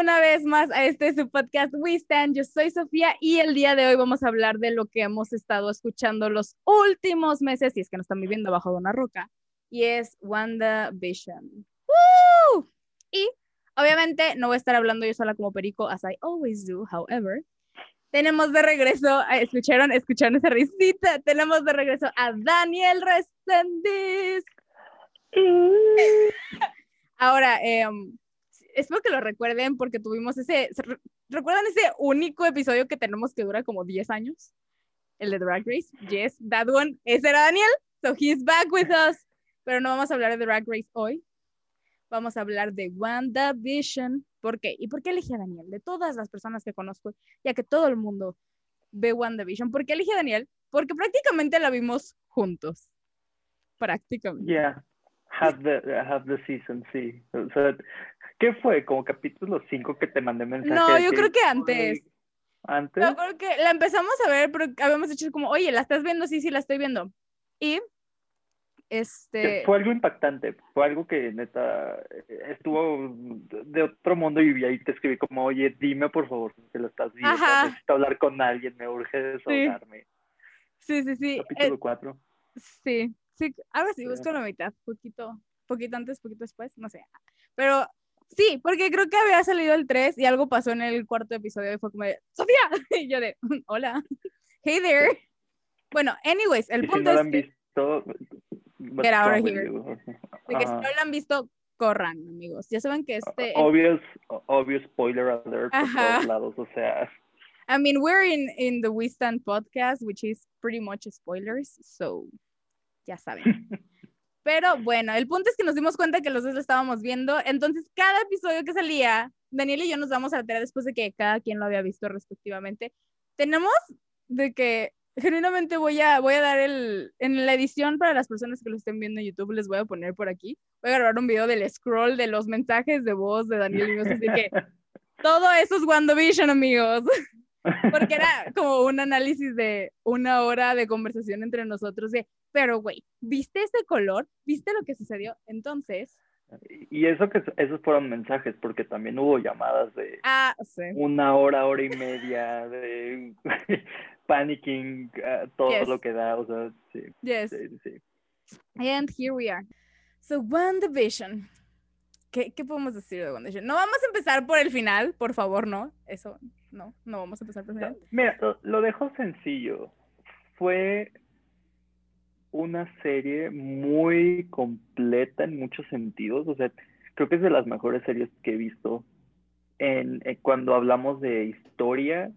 una vez más a este su podcast We Stand. Yo soy Sofía y el día de hoy vamos a hablar de lo que hemos estado escuchando los últimos meses, y es que nos están viviendo bajo de una roca, y es WandaVision. ¡Woo! Y obviamente no voy a estar hablando yo sola como perico, as I always do, however. Tenemos de regreso, escucharon, escucharon esa risita, tenemos de regreso a Daniel Resendiz. Ahora, eh, espero que lo recuerden porque tuvimos ese, ¿recuerdan ese único episodio que tenemos que dura como 10 años? El de Drag Race. Yes, that one. Ese era Daniel. So he's back with us. Pero no vamos a hablar de Drag Race hoy. Vamos a hablar de WandaVision. ¿Por qué? ¿Y por qué elegí a Daniel? De todas las personas que conozco, ya que todo el mundo ve WandaVision. ¿Por qué elegí a Daniel? Porque prácticamente la vimos juntos. Prácticamente. Yeah. Have the, have the season, sí. O sea, ¿Qué fue? ¿Como capítulo 5 que te mandé mensaje? No, yo creo que antes. ¿Antes? Yo creo que la empezamos a ver, pero habíamos dicho como, oye, ¿la estás viendo? Sí, sí, la estoy viendo. Y, este... Fue algo impactante, fue algo que neta estuvo de otro mundo y ahí te escribí como, oye, dime por favor que lo estás viendo, Ajá. necesito hablar con alguien, me urge desahogarme. Sí, sí, sí. Capítulo 4. Eh, sí, sí, ahora sí, busco la mitad, poquito, poquito antes, poquito después, no sé. Pero Sí, porque creo que había salido el 3 y algo pasó en el cuarto episodio y fue como de, Sofía, y yo de, hola, hey there. Bueno, anyways, el punto si no es que... Visto, get out of here. De que si no lo han visto, corran, amigos. Ya saben que este... Obvious, obvious spoiler alert por todos lados, o sea... I mean, we're in, in the We Stand podcast, which is pretty much spoilers, so ya saben. Pero bueno, el punto es que nos dimos cuenta que los dos lo estábamos viendo. Entonces, cada episodio que salía, Daniel y yo nos damos a la tarea después de que cada quien lo había visto respectivamente. Tenemos de que genuinamente voy a, voy a dar el, en la edición para las personas que lo estén viendo en YouTube, les voy a poner por aquí. Voy a grabar un video del scroll de los mensajes de voz de Daniel y yo, así que todo eso es WandaVision, amigos. Porque era como un análisis de una hora de conversación entre nosotros de, pero güey, ¿viste ese color? ¿Viste lo que sucedió? Entonces... Y eso que esos fueron mensajes, porque también hubo llamadas de ah, sí. una hora, hora y media de panicking, uh, todo lo que da, o sea, sí. Yes. Sí, sí. And here we are. So, WandaVision. ¿Qué, ¿Qué podemos decir de WandaVision? No vamos a empezar por el final, por favor, no. Eso, no, no vamos a empezar por final. Mira, lo, dejo sencillo. Fue una serie muy completa en muchos sentidos. O sea, creo que es de las mejores series que he visto. En, cuando hablamos de historia,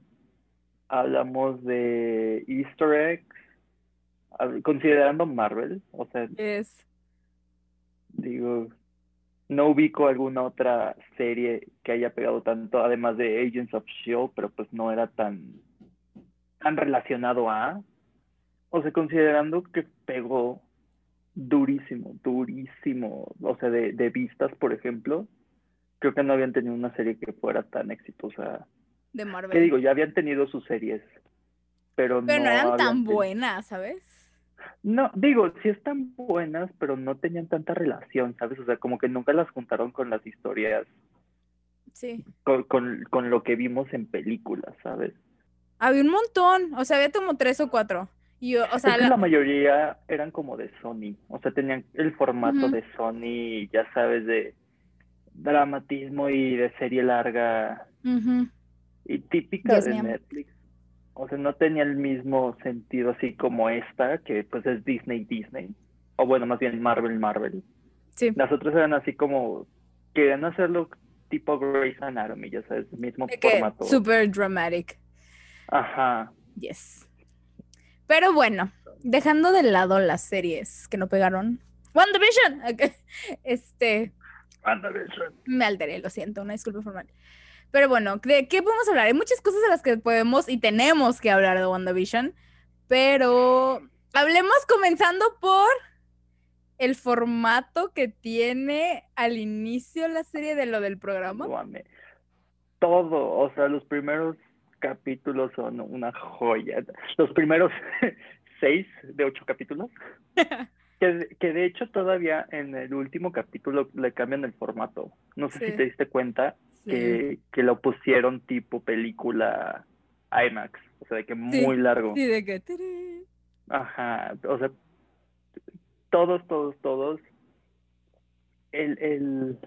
hablamos de Easter eggs, considerando Marvel, o sea, es digo, no ubico alguna otra serie que haya pegado tanto, además de Agents of Shield, pero pues no era tan tan relacionado a, o sea, considerando que pegó durísimo, durísimo, o sea, de, de vistas, por ejemplo, creo que no habían tenido una serie que fuera tan exitosa. De Marvel. ¿Qué digo? Ya habían tenido sus series, pero, pero no, eran tan tenido... buenas, ¿sabes? No, digo, sí están buenas, pero no tenían tanta relación, ¿sabes? O sea, como que nunca las juntaron con las historias. Sí. Con, con, con lo que vimos en películas, ¿sabes? Había un montón, o sea, había como tres o cuatro. Y, o sea, es que la... la... mayoría eran como de Sony, o sea, tenían el formato uh -huh. de Sony, ya sabes, de dramatismo y de serie larga uh -huh. y típica de. Netflix. O sea, no tenía el mismo sentido así como esta, que pues es Disney Disney, o bueno, más bien Marvel Marvel. Sí. Las otras eran así como, querían hacerlo tipo Grey's Anatomy, ya sabes, mismo De que formato. super dramatic. Ajá. Yes. Pero bueno, dejando de lado las series que no pegaron. WandaVision. Ok. Este, WandaVision. me alteré, lo siento, una disculpa formal. Pero bueno, ¿de qué podemos hablar? Hay muchas cosas de las que podemos y tenemos que hablar de WandaVision, pero hablemos comenzando por el formato que tiene al inicio la serie de lo del programa. Todo, o sea, los primeros capítulos son una joya. Los primeros seis de ocho capítulos. que, que, de hecho todavía en el último capítulo le cambian el formato. No sé Sí. si te diste cuenta. Que, que lo pusieron tipo película IMAX, o sea, de que muy largo. Sí, de que... Ajá, o sea, todos, todos, todos, el, el,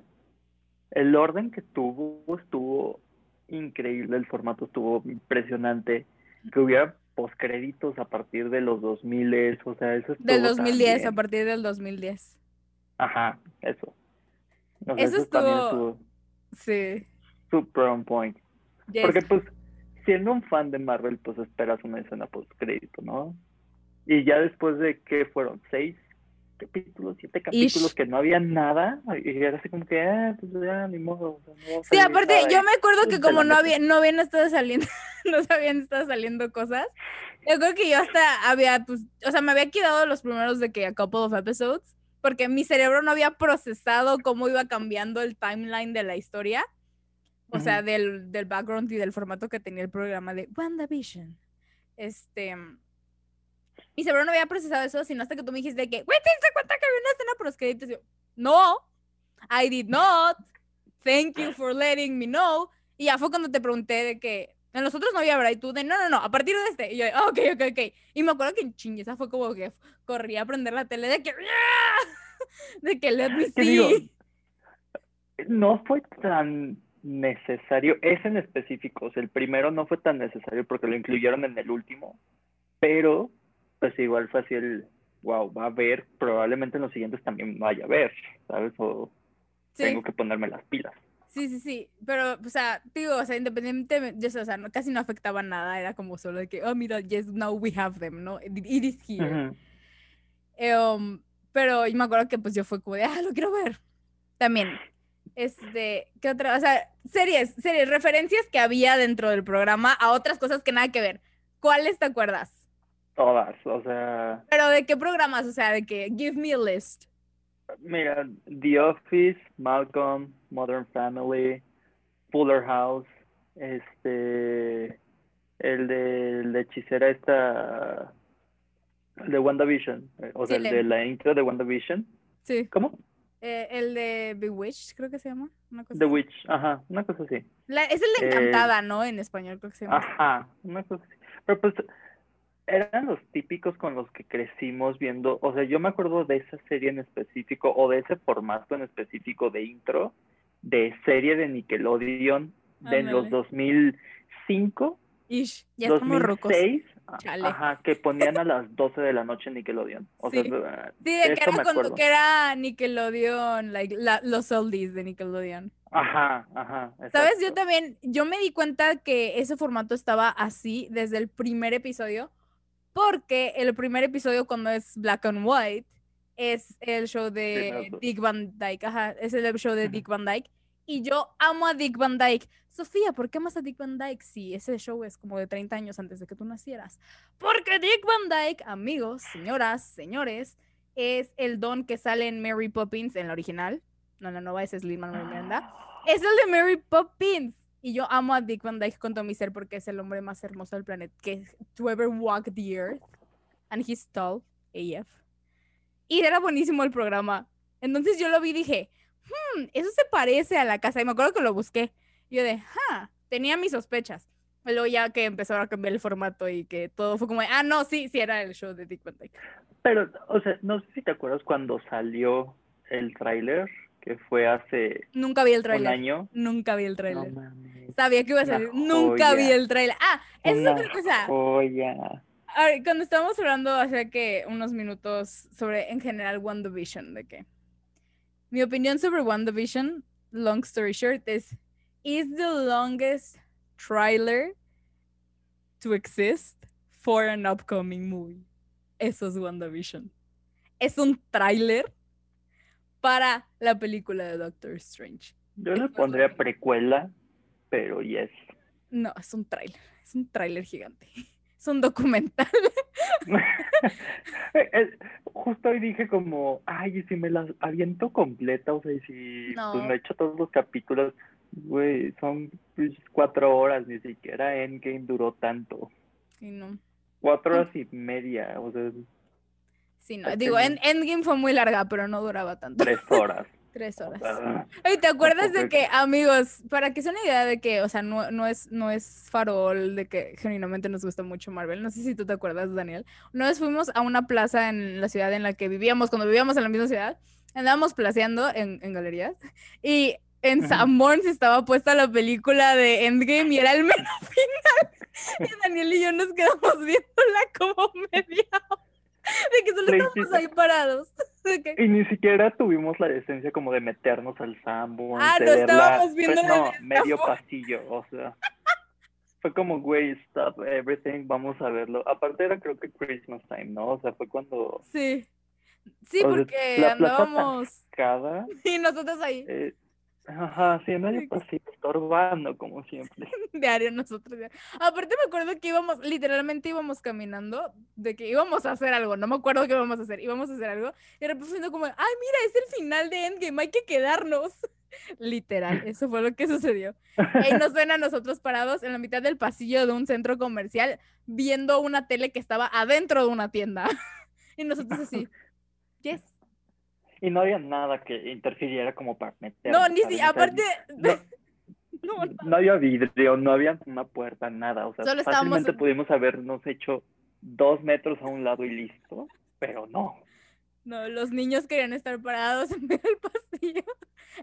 el orden que tuvo estuvo increíble, el formato estuvo impresionante, que hubiera postcréditos a partir de los 2000, o sea, eso es Del 2010, a partir del 2010. Ajá, eso. O sea, Eso también estuvo- estuvo Sí. super on point. Yes. Porque pues, siendo un fan de Marvel, pues esperas una escena postcrédito, ¿no? Y ya después de que fueron seis capítulos, siete capítulos que no había nada, y era así como que, ah, pues ya, ni modo. no Sí, aparte, nada yo me acuerdo que te como no había, no habían estado saliendo, no habían estado saliendo cosas. Yo creo que yo hasta había, pues, o sea, me había quedado los primeros de que a couple of episodes, porque mi cerebro no había procesado cómo iba cambiando el timeline de la historia. O sea, del, del background y del formato que tenía el programa de WandaVision. Este. Mi cerebro no había procesado eso, sino hasta que tú me dijiste que, güey, ¿te diste cuenta que había una escena por los créditos? Yo, no, I did not. Thank you for letting me know. Y ya fue cuando te pregunté de que en los otros no había, tú de, no, no, no, a partir de este. Y yo, ah, ok, ok, ok. Y me acuerdo que en chingue, esa fue como que corrí a prender la tele de que, de que let me. No fue tan necesario, ese en específico, o sea, el primero no fue tan necesario porque lo incluyeron en el último, pero pues igual fue así el, wow, va a haber, probablemente en los siguientes también vaya a ver, ¿sabes? O Sí. tengo que ponerme las pilas. Sí, sí, sí, pero, o sea, digo, o sea, independientemente, o sea, no, casi no afectaba nada, era como solo de que, oh, mira, yes, now we have them, ¿no? It, is here. Ujú. Eh, um, pero yo me acuerdo que pues yo fue como de, ah, lo quiero ver. También, este, ¿qué otra? O sea, series, series, referencias que había dentro del programa a otras cosas que nada que ver. ¿Cuáles te acuerdas? Todas, o sea, Pero ¿de qué programas? O sea, de que, give me a list. Mira, The Office, Malcolm, Modern Family, Fuller House, este, el de la hechicera esta, el de WandaVision, o sea, Sí, el de la intro de WandaVision, Sí. ¿cómo? Eh, el de Bewitched, creo que se llama. Una cosa The así. Witch, ajá, una cosa así. La- es el de Eh, Encantada, ¿no? En español creo que se llama. Ajá, una cosa así. Pero pues eran los típicos con los que crecimos viendo, o sea, yo me acuerdo de esa serie en específico o de ese formato en específico de intro de serie de Nickelodeon de los Ándale. 2005, Ish, ya estamos rocos. 2006, a- Chale. ajá, que ponían a las 12 de la noche Nickelodeon. O Sí. sea, Sí, de que era, me cuando, acuerdo. que era Nickelodeon, like, la- los oldies de Nickelodeon. Ajá, ajá. ¿Sabes? Yo también, yo me di cuenta que ese formato estaba así desde el primer episodio, porque el primer episodio cuando es black and white es el show de. Dick Van Dyke, ajá, es el show de. Dick Van Dyke, y yo amo a Dick Van Dyke. Sofía, ¿por qué amas a Dick Van Dyke si ese show es como de 30 años antes de que tú nacieras? Porque Dick Van Dyke, amigos, señoras, señores, es el don que sale en Mary Poppins en la original, no en la nueva, ese es Lin Manuel Miranda. Es el de Mary Poppins. Y yo amo a Dick Van Dyke con todo ser porque es el hombre más hermoso del planeta que to ever walk the earth. And he's tall, AF. Y era buenísimo el programa. Entonces yo lo vi y dije, hmm, eso se parece a la casa. Y me acuerdo que lo busqué. Y yo de, ah, tenía mis sospechas. Luego ya que empezaron a cambiar el formato y que todo fue como, ah, no, sí, sí era el show de Dick Van Dyke. Pero, o sea, no sé si te acuerdas cuando salió el tráiler, que fue hace Nunca vi el un año. Nunca vi el No mames. Sabía que iba a una salir. Nunca vi el tráiler. Ah, esa es Una otra cosa. joya. A ver, cuando estábamos hablando hace que unos minutos sobre en general WandaVision, de que mi opinión sobre WandaVision, long story short, es is the longest trailer to exist for an upcoming movie. Eso es WandaVision. Es un tráiler para la película de Doctor Strange. Yo le pondría precuela, pero yes. No, es un tráiler. Es un tráiler gigante. Es un documental. Justo hoy dije como, ay, y si me las aviento completa, o sea, y si pues, me echo todos los capítulos, güey, son pues, cuatro horas, ni siquiera Endgame duró tanto. Y no. Cuatro horas y media, o sea, Sí, no. Está Digo, en Endgame fue muy larga, pero no duraba tanto. tres horas. Tres horas. Ah, Oye, ¿te acuerdas de que, amigos, para que sea una idea de que, o sea, no, no, es, no es farol, de que genuinamente nos gusta mucho Marvel? No sé si tú te acuerdas, Daniel. Una vez fuimos a una plaza en la ciudad en la que vivíamos, cuando vivíamos en la misma ciudad, andábamos placeando en, en galerías y en Ujú. Sanborns estaba puesta la película de Endgame y era el mero final. Y Daniel y yo nos quedamos viéndola como media hora. De que solo estábamos ahí parados. Y ni siquiera tuvimos la decencia como de meternos al Sanborns, Ah, no, estábamos viéndola en No, medio pasillo, o sea. Fue como, güey, stop everything, vamos a verlo. Aparte era creo que Christmas time, ¿no? O sea, fue cuando Sí. Sí, O sea, porque andábamos. cada... Y nosotros ahí, Eh, ajá, sí, medio pasillo, estorbando como siempre. diario, nosotros. diario. Aparte, me acuerdo que íbamos, literalmente íbamos caminando, de que íbamos a hacer algo, no me acuerdo qué íbamos a hacer, íbamos a hacer algo, y de repente como, ay, mira, es el final de Endgame, hay que quedarnos. Literal, eso fue lo que sucedió. Y nos ven a nosotros parados en la mitad del pasillo de un centro comercial, viendo una tele que estaba adentro de una tienda. Y nosotros así, yes. Y no había nada que interfiriera como para meter. No, ni si, aparte, No, no, no. no había vidrio, no había una puerta, nada. O sea, Solo fácilmente en- pudimos habernos hecho dos metros a un lado y listo, pero no. No, los niños querían estar parados en medio del pasillo,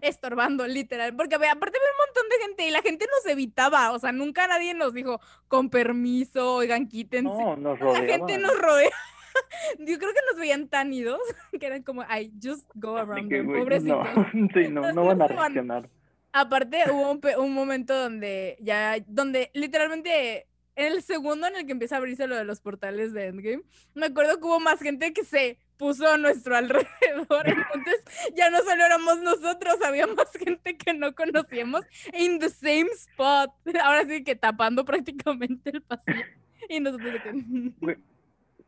estorbando, literal. Porque aparte había un montón de gente y la gente nos evitaba. O sea, nunca nadie nos dijo, con permiso, oigan, quítense. No, nos la gente nos rodea. Yo creo que nos veían tan idos que eran como, ay, just go around que, them, güey, pobrecitos. No, sí, no, no van a reaccionar. Aparte, hubo un, un momento donde ya, donde literalmente en el segundo en el que empieza a abrirse lo de los portales de Endgame, me acuerdo que hubo más gente que se puso a nuestro alrededor, entonces ya no solo éramos nosotros, había más gente que no conocíamos in the same spot, ahora sí que tapando prácticamente el pasillo. Y nosotros de que...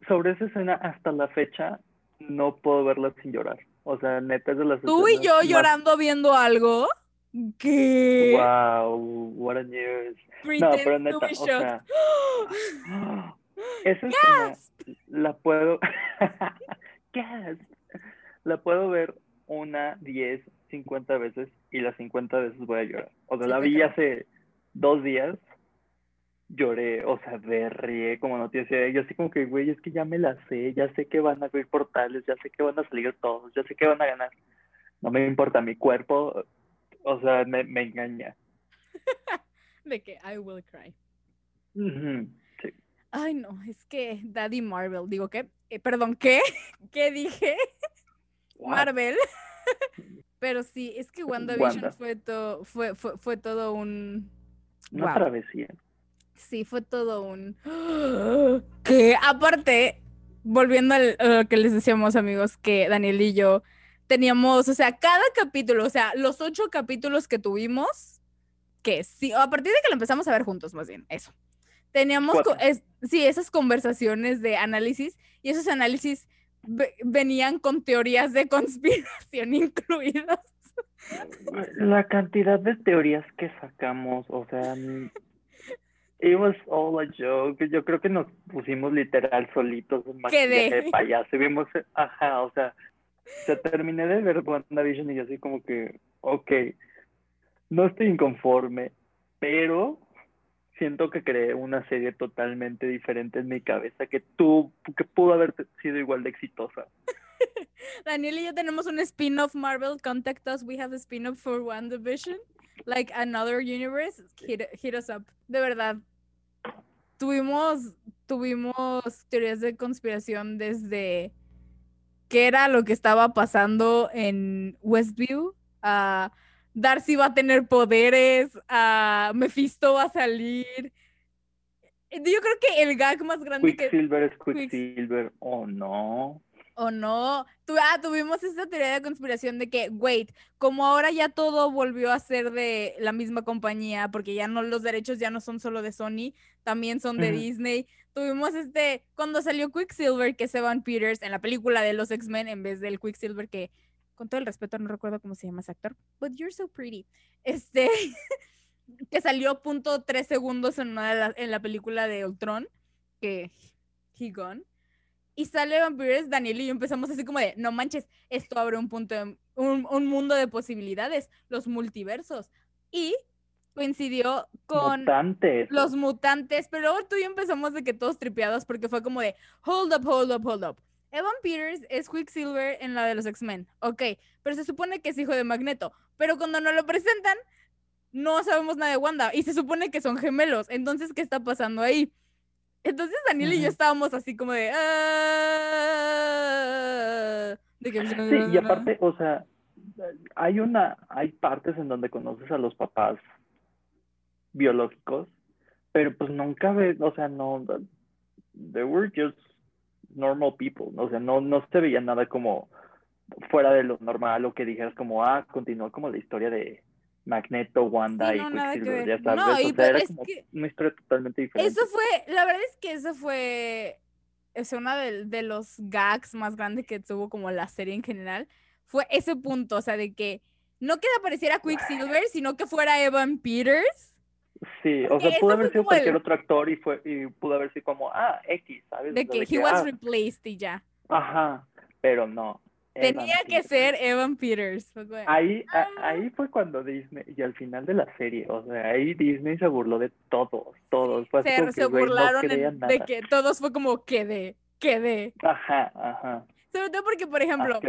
Sobre esa escena, hasta la fecha, no puedo verla sin llorar. O sea, neta es de las Tú y yo más- llorando viendo algo. ¿Qué? Wow, what a news. No, Pretend pero to neta, o sea, esa escena la puedo, Gasp. la puedo ver una, diez, cincuenta veces y las cincuenta veces voy a llorar. O sea, Sí, la vi hace dos días, lloré, o sea, berrié como no tienes idea. Yo así como que, güey, es que ya me la sé, ya sé que van a abrir portales, ya sé que van a salir todos, ya sé que van a ganar. No me importa, mi cuerpo, o sea, me, me engaña. De que I will cry. Sí. Ay, no, es que Daddy Marvel, digo, ¿qué? Eh, perdón, ¿qué? ¿Qué dije? What? Marvel. Pero sí, es que WandaVision Wanda. fue, to- fue, fue, fue todo un... Una Wow. travesía. Sí, fue todo un... Que aparte, volviendo al- a lo que les decíamos amigos, que Daniel y yo teníamos, o sea, cada capítulo, o sea, los ocho capítulos que tuvimos, que sí, a partir de que lo empezamos a ver juntos, más bien, eso. Teníamos, es- sí, esas conversaciones de análisis y esos análisis ve- venían con teorías de conspiración incluidas. La cantidad de teorías que sacamos, o sea, it was all a joke. Yo creo que nos pusimos literal solitos en maquillaje de payaso vimos, ajá, o sea, se terminé de ver WandaVision y yo así como que, ok, no estoy inconforme, pero siento que creé una serie totalmente diferente en mi cabeza que tú, que pudo haber sido igual de exitosa. Daniel y yo tenemos un spin-off Marvel. Contact us. We have a spin-off for WandaVision. Like another universe. Hit, hit us up. De verdad. Tuvimos, tuvimos teorías de conspiración desde qué era lo que estaba pasando en Westview. a Darcy va a tener poderes. a Mephisto va a salir. Yo creo que el gag más grande que, Quicksilver es Quicks- Quicksilver, o no. ¿O no? Tu- ah, tuvimos esta teoría de conspiración de que, wait, como ahora ya todo volvió a ser de la misma compañía, porque ya no, los derechos ya no son solo de Sony, también son de. Disney. Tuvimos este, cuando salió Quicksilver, que es Evan Peters en la película de los X-Men, en vez del Quicksilver que, con todo el respeto, no recuerdo cómo se llama ese actor, but you're so pretty. Este, que salió punto tres segundos en, una de las- en la película de Ultron, que he gone. Y sale Vampires, Daniel y yo empezamos así como de, no manches, esto abre un punto de, un, un mundo de posibilidades, los multiversos. Y coincidió con Mutantes. los mutantes, pero luego tú y yo empezamos de que todos tripeados porque fue como de, hold up, hold up, hold up. Evan Peters es Quicksilver en la de los X-Men, ok, pero se supone que es hijo de Magneto, pero cuando nos lo presentan, no sabemos nada de Wanda y se supone que son gemelos, entonces, ¿qué está pasando ahí? Entonces Daniel y yo estábamos así como de... "Ah", de que- Sí, y aparte, o sea, hay una, hay partes en donde conoces a los papás biológicos, pero pues nunca ves, o sea, no, they were just normal people, o sea, no, no se veía nada como fuera de lo normal o que dijeras como, ah, continuó como la historia de Magneto, Wanda Sí, y no, que Quicksilver, ver. ya sabes, No, o y sea, pues era es como que- una historia totalmente diferente. Eso fue, la verdad es que eso fue, es una de, de los gags más grandes que tuvo como la serie en general, fue ese punto, o sea, de que no que apareciera Quicksilver, sino que fuera Evan Peters. Sí, o sea, pudo haber sido el- cualquier otro actor y fue y pudo haber sido como, ah, X, ¿sabes? De O sea, que he was ah, replaced y ya. Ajá, pero no. Evan Tenía que Peters. ser Evan Peters. Ahí, a- Ah. ahí fue cuando Disney, y al final de la serie, o sea, ahí Disney se burló de todos, todos. Fue se, se que, güey, no burlaron en- de que todos fue como quedé, quedé. Ajá, ajá, Sobre todo porque, por ejemplo,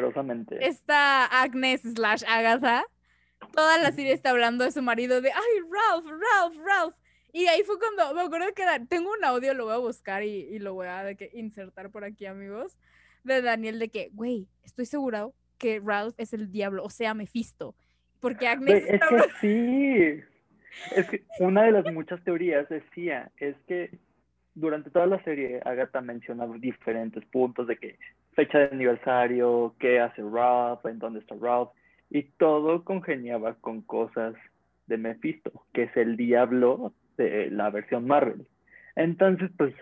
esta Agnes slash Agatha, toda la serie está hablando de su marido de, ay, Ralph, Ralph, Ralph. Y ahí fue cuando, me acuerdo que tengo un audio, lo voy a buscar y, y lo voy a de que insertar por aquí, amigos, de Daniel, de que, güey, estoy seguro que Ralph es el diablo, o sea, Mephisto. Porque Agnes es que sí. Es que una de las muchas teorías decía, es que durante toda la serie Agatha menciona diferentes puntos de que fecha de aniversario, qué hace Ralph, en dónde está Ralph, y todo congeniaba con cosas de Mephisto, que es el diablo de la versión Marvel. Entonces, pues,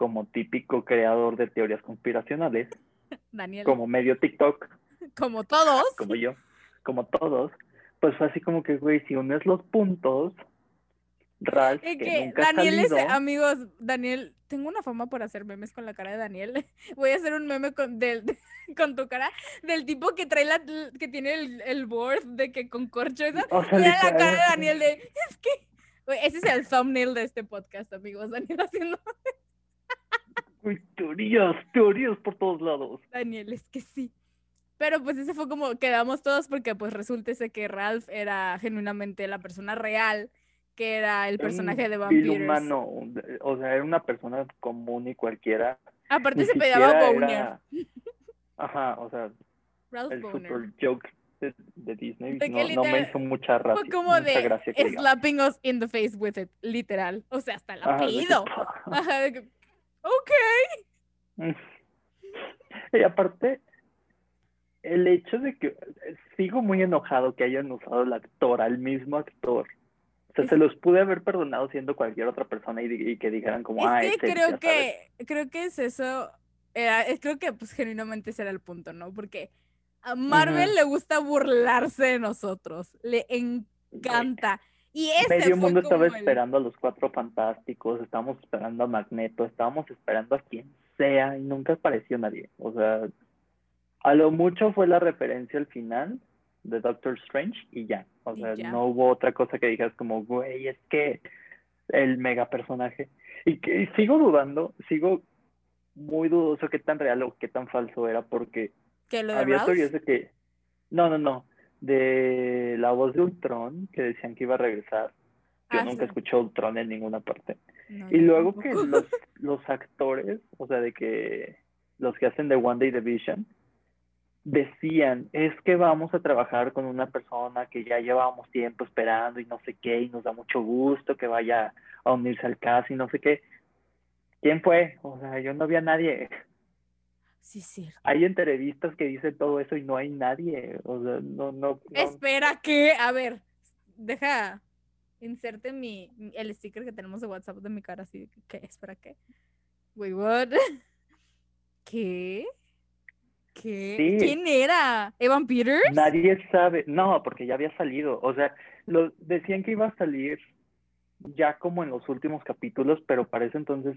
como típico creador de teorías conspiracionales, Daniel, como medio TikTok, como todos, como yo, como todos, pues fue así como que, güey, si unes los puntos, Ralph, y que, que nunca ha Daniel es, amigos, Daniel, tengo una fama por hacer memes con la cara de Daniel. Voy a hacer un meme con, del, con tu cara, del tipo que trae la, que tiene el, el board de que con corcho esa. o sea, Mira la cara de Daniel de, es que, Güey, ese es el thumbnail de este podcast, amigos. Daniel haciendo, güey, teorías, teorías por todos lados. Daniel, es que sí. Pero pues ese fue como quedamos todos porque pues resulta que Ralph era genuinamente la persona real, que era el Era un personaje de Vampires. humano, o sea, era una persona común y cualquiera. Aparte Ni se siquiera Boner. era- Ajá, o sea, Ralph el Boner. super joke de, de Disney De no, no me literal hizo mucha gracia. Fue como de gracia slapping us in the face with it, literal. O sea, hasta el apellido. Ajá, de que, ok. Y aparte, el hecho de que sigo muy enojado que hayan usado al actor, al mismo actor. O sea, Es- se los pude haber perdonado siendo cualquier otra persona y, que dijeran como, ah, Es que creo sabes". que, creo que es eso. era- es- creo que pues genuinamente ese era el punto, ¿no? Porque a Marvel le gusta burlarse de nosotros. Le encanta. Y ese Medio fue mundo estaba el- esperando a los cuatro fantásticos, estábamos esperando a Magneto, estábamos esperando a quien sea y nunca apareció nadie. O sea, a lo mucho fue la referencia al final de Doctor Strange y ya. O sea, ya. no hubo otra cosa que dijeras como, güey, es que el mega personaje. Y que y sigo dudando, sigo muy dudoso qué tan real o qué tan falso era porque que lo de había teorías de que, no, no, no, de la voz de Ultron que decían que iba a regresar. Yo Ah, nunca sí. escuché Ultron en ninguna parte. No, Y luego que los, los actores, o sea, de que los que hacen de One Day Division, decían, es que vamos a trabajar con una persona que ya llevábamos tiempo esperando y no sé qué, y nos da mucho gusto que vaya a unirse al caso y no sé qué. ¿Quién fue? O sea, yo no vi a nadie. Sí, sí. Hay entrevistas que dicen todo eso y no hay nadie. O sea, no, no, no. Espera que, a ver, deja, inserte mi, el sticker que tenemos de WhatsApp de mi cara así, ¿qué? Espera, ¿qué? Wait, what? ¿Qué? ¿Qué? Sí. ¿Quién era? ¿Evan Peters? Nadie sabe, no, porque ya había salido, o sea, lo, decían que iba a salir ya como en los últimos capítulos, pero para ese entonces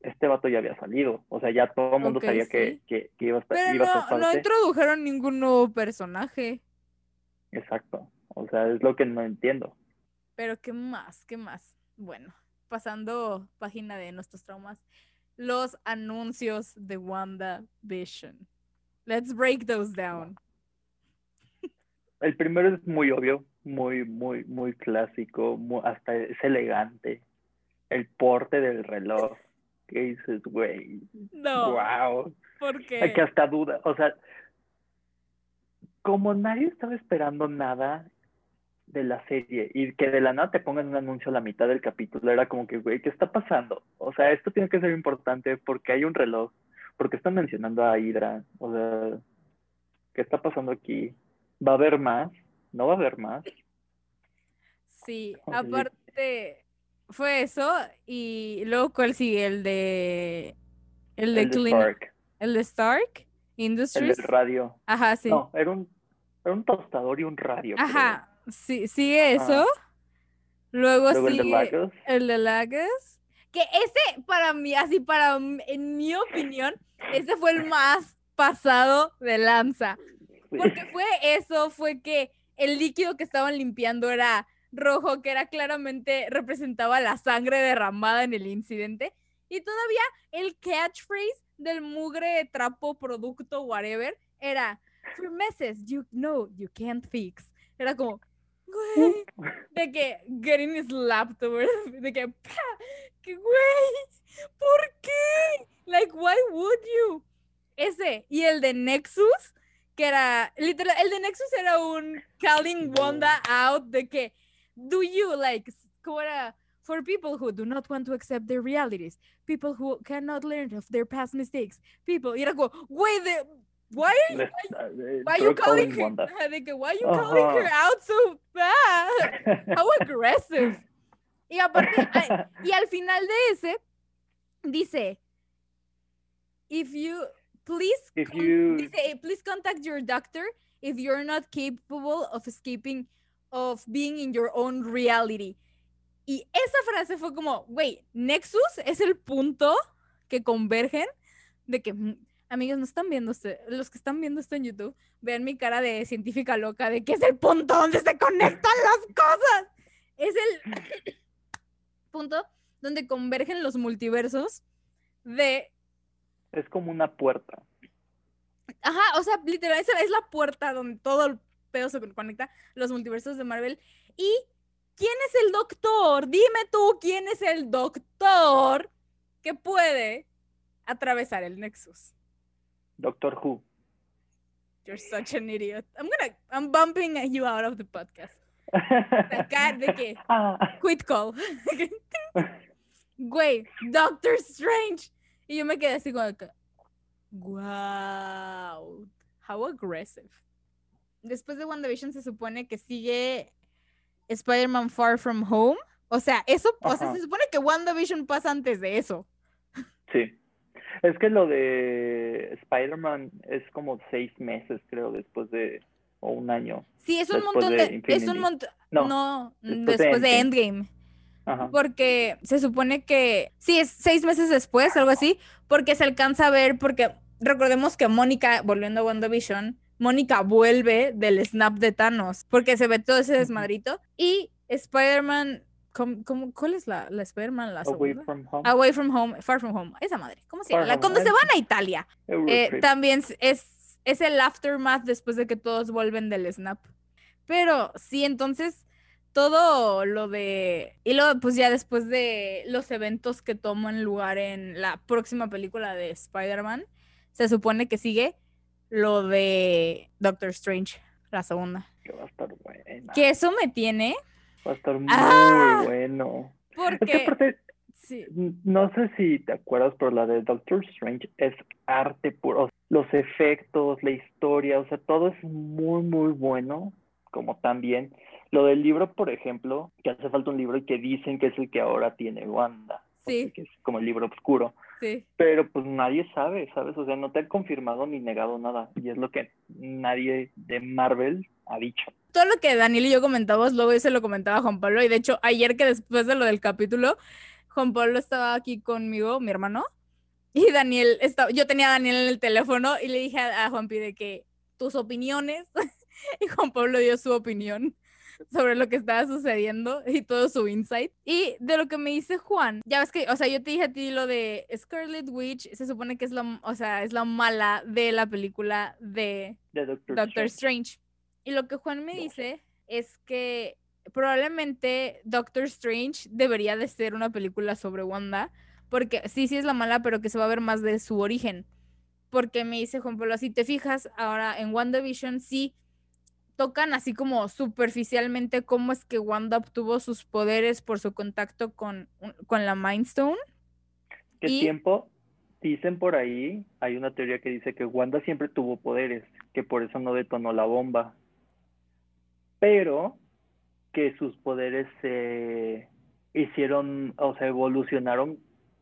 este vato ya había salido. O sea, ya todo el mundo sabía sí. que, que, que iba a, estar- Pero iba a ser no, introdujeron ningún nuevo personaje. Exacto. O sea, es lo que no entiendo. Pero ¿qué más? ¿Qué más? Bueno, pasando página de nuestros traumas. Los anuncios de WandaVision. Let's break those down. El primero es muy obvio, muy, muy, muy clásico, hasta es elegante. El porte del reloj. ¿Qué dices, güey? No, Wow. ¿por Que qué? hasta duda. O sea, como nadie estaba esperando nada de la serie y que de la nada te pongan un anuncio a la mitad del capítulo, era como que, güey, ¿qué está pasando? O sea, esto tiene que ser importante porque hay un reloj, porque están mencionando a Hydra, o sea, ¿qué está pasando aquí? ¿Va a haber más? ¿No va a haber más? Sí, aparte fue eso y luego cuál sigue el de el de El de Stark, el de Stark el Industries. del radio. Ajá, sí. No, era un, era un tostador y un radio. creo. Ajá, sí, sigue eso. Luego, Luego el de sigue Lagos. el de Lagos. Que ese, para mí, así para, en mi opinión, ese fue el más pasado de lanza. Porque fue eso, fue que el líquido que estaban limpiando era rojo, que era claramente representaba la sangre derramada en el incidente. Y todavía el catchphrase del mugre trapo producto whatever era for messes you know you can't fix. Era como güey, de que getting slapped over, de que que güey, ¿por qué? Like why would you? Ese y el de Nexus que era literal el de Nexus era un calling Wanda out de que do you like s- ¿cómo era? For people who do not want to accept their realities, people who cannot learn of their past mistakes, people. Y era como, güey, de, why are you, Les- eh, why you creo calling her, Wanda. ajá, de que, why you calling her out so bad? How aggressive. Y aparte, y al final de ese, dice, if you, please, If you- dice, please contact your doctor if you're not capable of escaping, of being in your own reality. Y esa frase fue como, güey, Nexus es el punto que convergen de que, mm, amigos, no están viendo usted, los que están viendo esto en YouTube, vean mi cara de científica loca de que es el punto donde se conectan las cosas. Es el punto donde convergen los multiversos de Es como una puerta. Ajá, o sea, literal, esa es la puerta donde todo pedo se conecta, los multiversos de Marvel. ¿Y quién es el doctor? Dime tú quién es el doctor que puede atravesar el Nexus. Doctor Who. You're such an idiot. I'm gonna, I'm bumping you out of the podcast. De que, Ah, quit call. Güey, Doctor Strange. Y yo me quedé así como wow, how aggressive. Después de WandaVision se supone que sigue Spider-Man Far From Home. O sea, eso, o sea, se supone que WandaVision pasa antes de eso. sí. Es que lo de Spider-Man es como seis meses, creo, después de, o un año. Sí, es un montón de de, es un montón, No, no, después de. Endgame. Ajá. Porque se supone que, sí, es seis meses después, algo así, porque se alcanza a ver, porque recordemos que Mónica, volviendo a WandaVision, Mónica vuelve del snap de Thanos, porque se ve todo ese desmadrito, y Spider-Man, ¿cómo- cómo- ¿cuál es la, la Spider-Man? La Away segunda? from home. Away from Home, Far From Home, esa madre, ¿cómo se llama? Cuando se van a Italia, eh, también es, es el aftermath después de que todos vuelven del snap. Pero sí, entonces todo lo de... Y luego, pues ya después de los eventos que toman lugar en la próxima película de Spider-Man, se supone que sigue lo de Doctor Strange, la segunda. Que va a estar buena. Que eso me tiene Va a estar muy ¡Ah! bueno. Es que porque... aparte, Sí, no sé si te acuerdas, pero la de Doctor Strange es arte puro. O sea, Los efectos, la historia, o sea, todo es muy, muy bueno, como también. Lo del libro, por ejemplo, que hace falta un libro y que dicen que es el que ahora tiene Wanda. Sí. Que es como el libro oscuro. Sí. Pero pues nadie sabe, ¿sabes? O sea, no te han confirmado ni negado nada. Y es lo que nadie de Marvel ha dicho. todo lo que Daniel y yo comentábamos, luego yo se lo comentaba a Juan Pablo, y de hecho, ayer que después de lo del capítulo, Juan Pablo estaba aquí conmigo, mi hermano, y Daniel estaba, yo tenía a Daniel en el teléfono y le dije a, a Juan Pi de que tus opiniones, y Juan Pablo dio su opinión sobre lo que estaba sucediendo y todo su insight. Y de lo que me dice Juan, ya ves que, o sea, yo te dije a ti lo de Scarlet Witch, se supone que es la, o sea, es la mala de la película de, De Doctor, Doctor Strange. Strange. Y lo que Juan me No. dice es que probablemente Doctor Strange debería de ser una película sobre Wanda, porque sí, sí es la mala, pero que se va a ver más de su origen. Porque me dice Juan Pablo, si te fijas ahora en WandaVision, sí tocan así como superficialmente cómo es que Wanda obtuvo sus poderes por su contacto con, con la Mind Stone. ¿Qué Y- tiempo? Dicen por ahí, hay una teoría que dice que Wanda siempre tuvo poderes, que por eso no detonó la bomba. Pero que sus poderes se hicieron, o sea, evolucionaron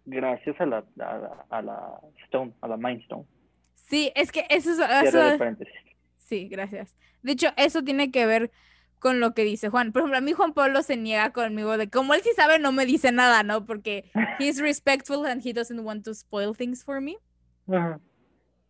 gracias a la, a la, a la Stone, a la Mind Stone. Sí, es que eso es... Eso- de paréntesis. Sí, gracias. De hecho, eso tiene que ver con lo que dice Juan. Por ejemplo, a mí Juan Pablo se niega conmigo de como él sí sabe, no me dice nada, ¿no? Porque he's respectful and he doesn't want to spoil things for me.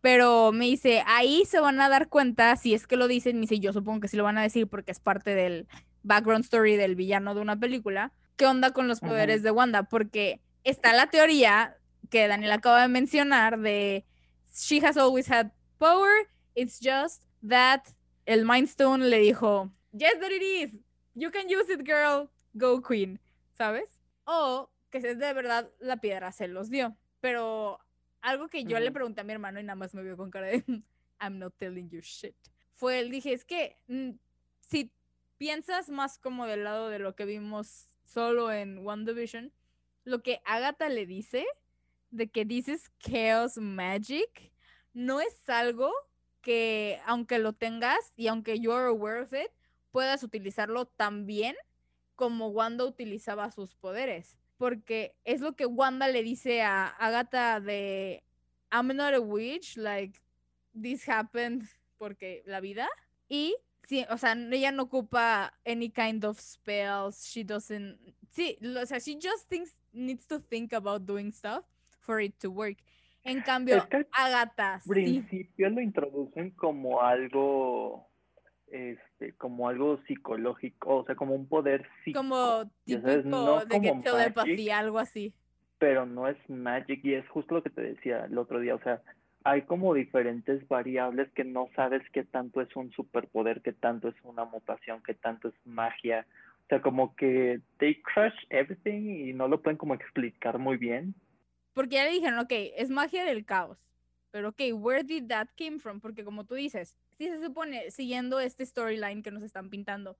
Pero me dice, ahí se van a dar cuenta, si es que lo dicen, me dice, yo supongo que sí lo van a decir porque es parte del background story del villano de una película. ¿Qué onda con los poderes de Wanda? Porque está la teoría que Daniel acaba de mencionar de she has always had power, it's just that el Mind Stone le dijo, yes that it is, you can use it girl, go queen, ¿sabes? O que es de verdad la piedra se los dio. Pero algo que yo le pregunté a mi hermano y nada más me vio con cara de I'm not telling you shit. Fue el dije, es que mm, si piensas más como del lado de lo que vimos solo en WandaVision, lo que Agatha le dice de que dices chaos magic no es algo que aunque lo tengas y aunque you're aware of it, puedas utilizarlo tan bien como Wanda utilizaba sus poderes. Porque es lo que Wanda le dice a Agatha de I'm not a witch, like this happened porque la vida. Y sí, o sea, ella no ocupa any kind of spells, she doesn't sí, o sea, she just thinks needs to think about doing stuff for it to work. En cambio, Es que al Agatha sí. principio lo introducen como algo, este, como algo psicológico, o sea, como un poder psíquico. como típico sabes, no de que como telepathy, magic. algo así. pero no es magic y es justo lo que te decía el otro día, o sea, hay como diferentes variables que no sabes qué tanto es un superpoder, qué tanto es una mutación, qué tanto es magia, o sea, como que they crush everything y no lo pueden como explicar muy bien. Porque ya le dijeron, ok, es magia del caos. Pero ok, where did that came from? Porque como tú dices, si se supone, siguiendo este storyline que nos están pintando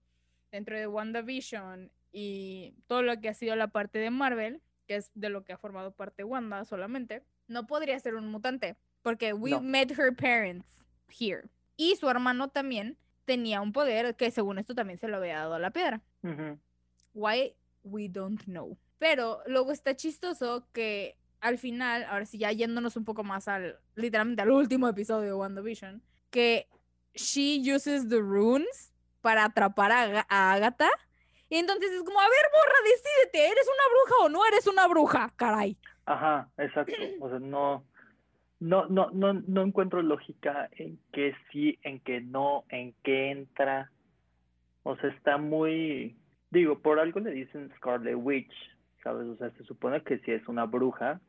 dentro de WandaVision y todo lo que ha sido la parte de Marvel, que es de lo que ha formado parte Wanda solamente, no podría ser un mutante. Porque we No. met her parents here. Y su hermano también tenía un poder que según esto también se lo había dado a la piedra. Ujú. Why we don't know. Pero luego está chistoso que al final, ahora sí ya yéndonos un poco más al literalmente al último episodio de WandaVision, que she uses the runes para atrapar a, Aga- a Agatha. Y entonces es como, a ver, borra, decídete, ¿eres una bruja o no eres una bruja? Caray. Ajá, exacto, o sea, no, no, no, no, no encuentro lógica en que sí, en que no, en qué entra, o sea, está muy, digo, por algo le dicen Scarlet Witch, ¿sabes? O sea, se supone que sí es una bruja,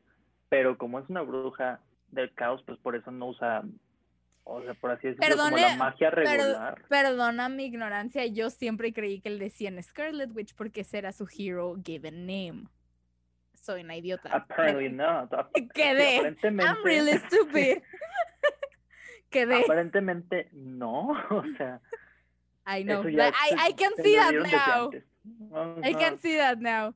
pero como es una bruja del caos, pues por eso no usa, o sea, por así decirlo, como la magia regular. Perdona mi ignorancia, yo siempre creí que le decían Scarlet Witch porque ese era su hero given name. Soy una idiota. Apparently not. Quedé. I'm really stupid. Quedé. aparentemente no, o sea, I know. I, I can se see that now. I can see that now.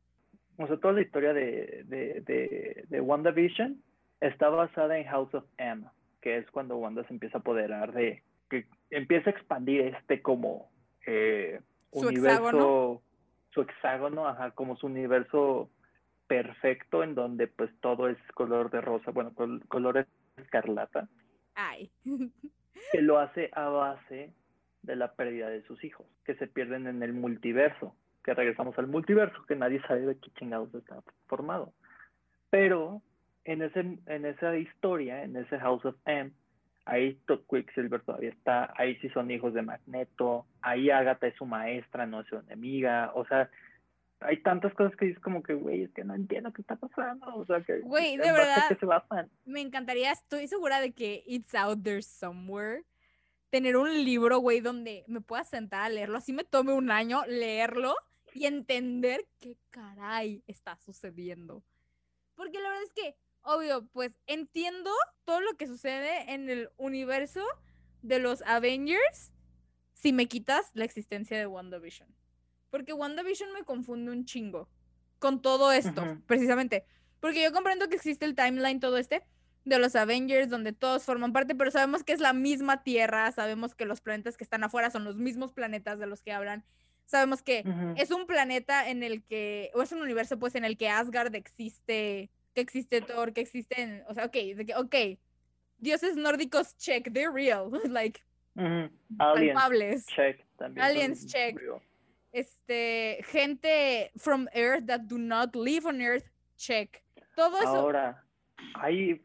O sea, toda la historia de, de, de, de WandaVision está basada en House of M, que es cuando Wanda se empieza a apoderar de, que empieza a expandir este como eh, Su universo, hexágono. su hexágono, ajá, como su universo perfecto en donde pues todo es color de rosa, bueno, col- color escarlata, Ay. que lo hace a base de la pérdida de sus hijos, que se pierden en el multiverso. Que regresamos al multiverso, que nadie sabe de qué chingados está formado. Pero en, ese, en esa historia, en ese House of M, ahí Quicksilver todavía está, ahí sí son hijos de Magneto, ahí Agatha es su maestra, no es su enemiga, o sea, hay tantas cosas que dices como que, güey, es que no entiendo qué está pasando, o sea, que... Güey, de verdad, me encantaría, estoy segura de que it's out there somewhere, tener un libro, güey, donde me pueda sentar a leerlo, así me tome un año leerlo y entender qué caray está sucediendo. Porque la verdad es que obvio, pues entiendo todo lo que sucede en el universo de los Avengers si me quitas la existencia de WandaVision. Porque WandaVision me confunde un chingo con todo esto, precisamente. Porque yo comprendo que existe el timeline, todo este, de los Avengers, donde todos forman parte, pero sabemos que es la misma Tierra, sabemos que los planetas que están afuera son los mismos planetas de los que hablan. Sabemos que es un planeta en el que, o es un universo pues en el que Asgard existe que existe Thor, que existen, o sea, ok, ok, dioses nórdicos, check, they're real, like, Aliens, check, también Aliens, check. Este, gente from Earth that do not live on Earth, check. Todo eso. Ahora, ¿hay,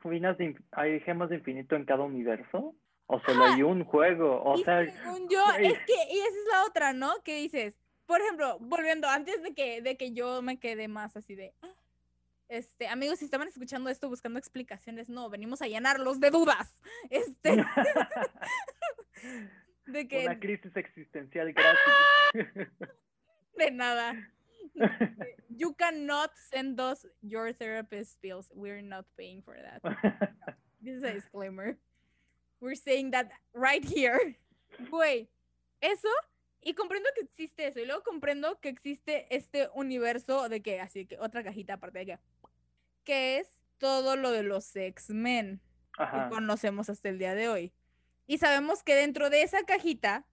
¿hay gemas de infinito en cada universo? O solo hay un juego, o sea... yo, es que, y esa es la otra, ¿no? Que dices, por ejemplo, volviendo, antes de que, de que yo me quede más así de, ah, este, amigos, si estaban escuchando esto buscando explicaciones, no, venimos a llenarlos de dudas. Este. de que... Una crisis existencial gratis. de nada. You cannot send us your therapist bills. We're not paying for that. This is a disclaimer. We're saying that right here. Güey, eso y comprendo que existe eso. Y luego comprendo que existe este universo de que, así que otra cajita aparte de que, que es todo lo de los X-Men que conocemos hasta el día de hoy. Y sabemos que dentro de esa cajita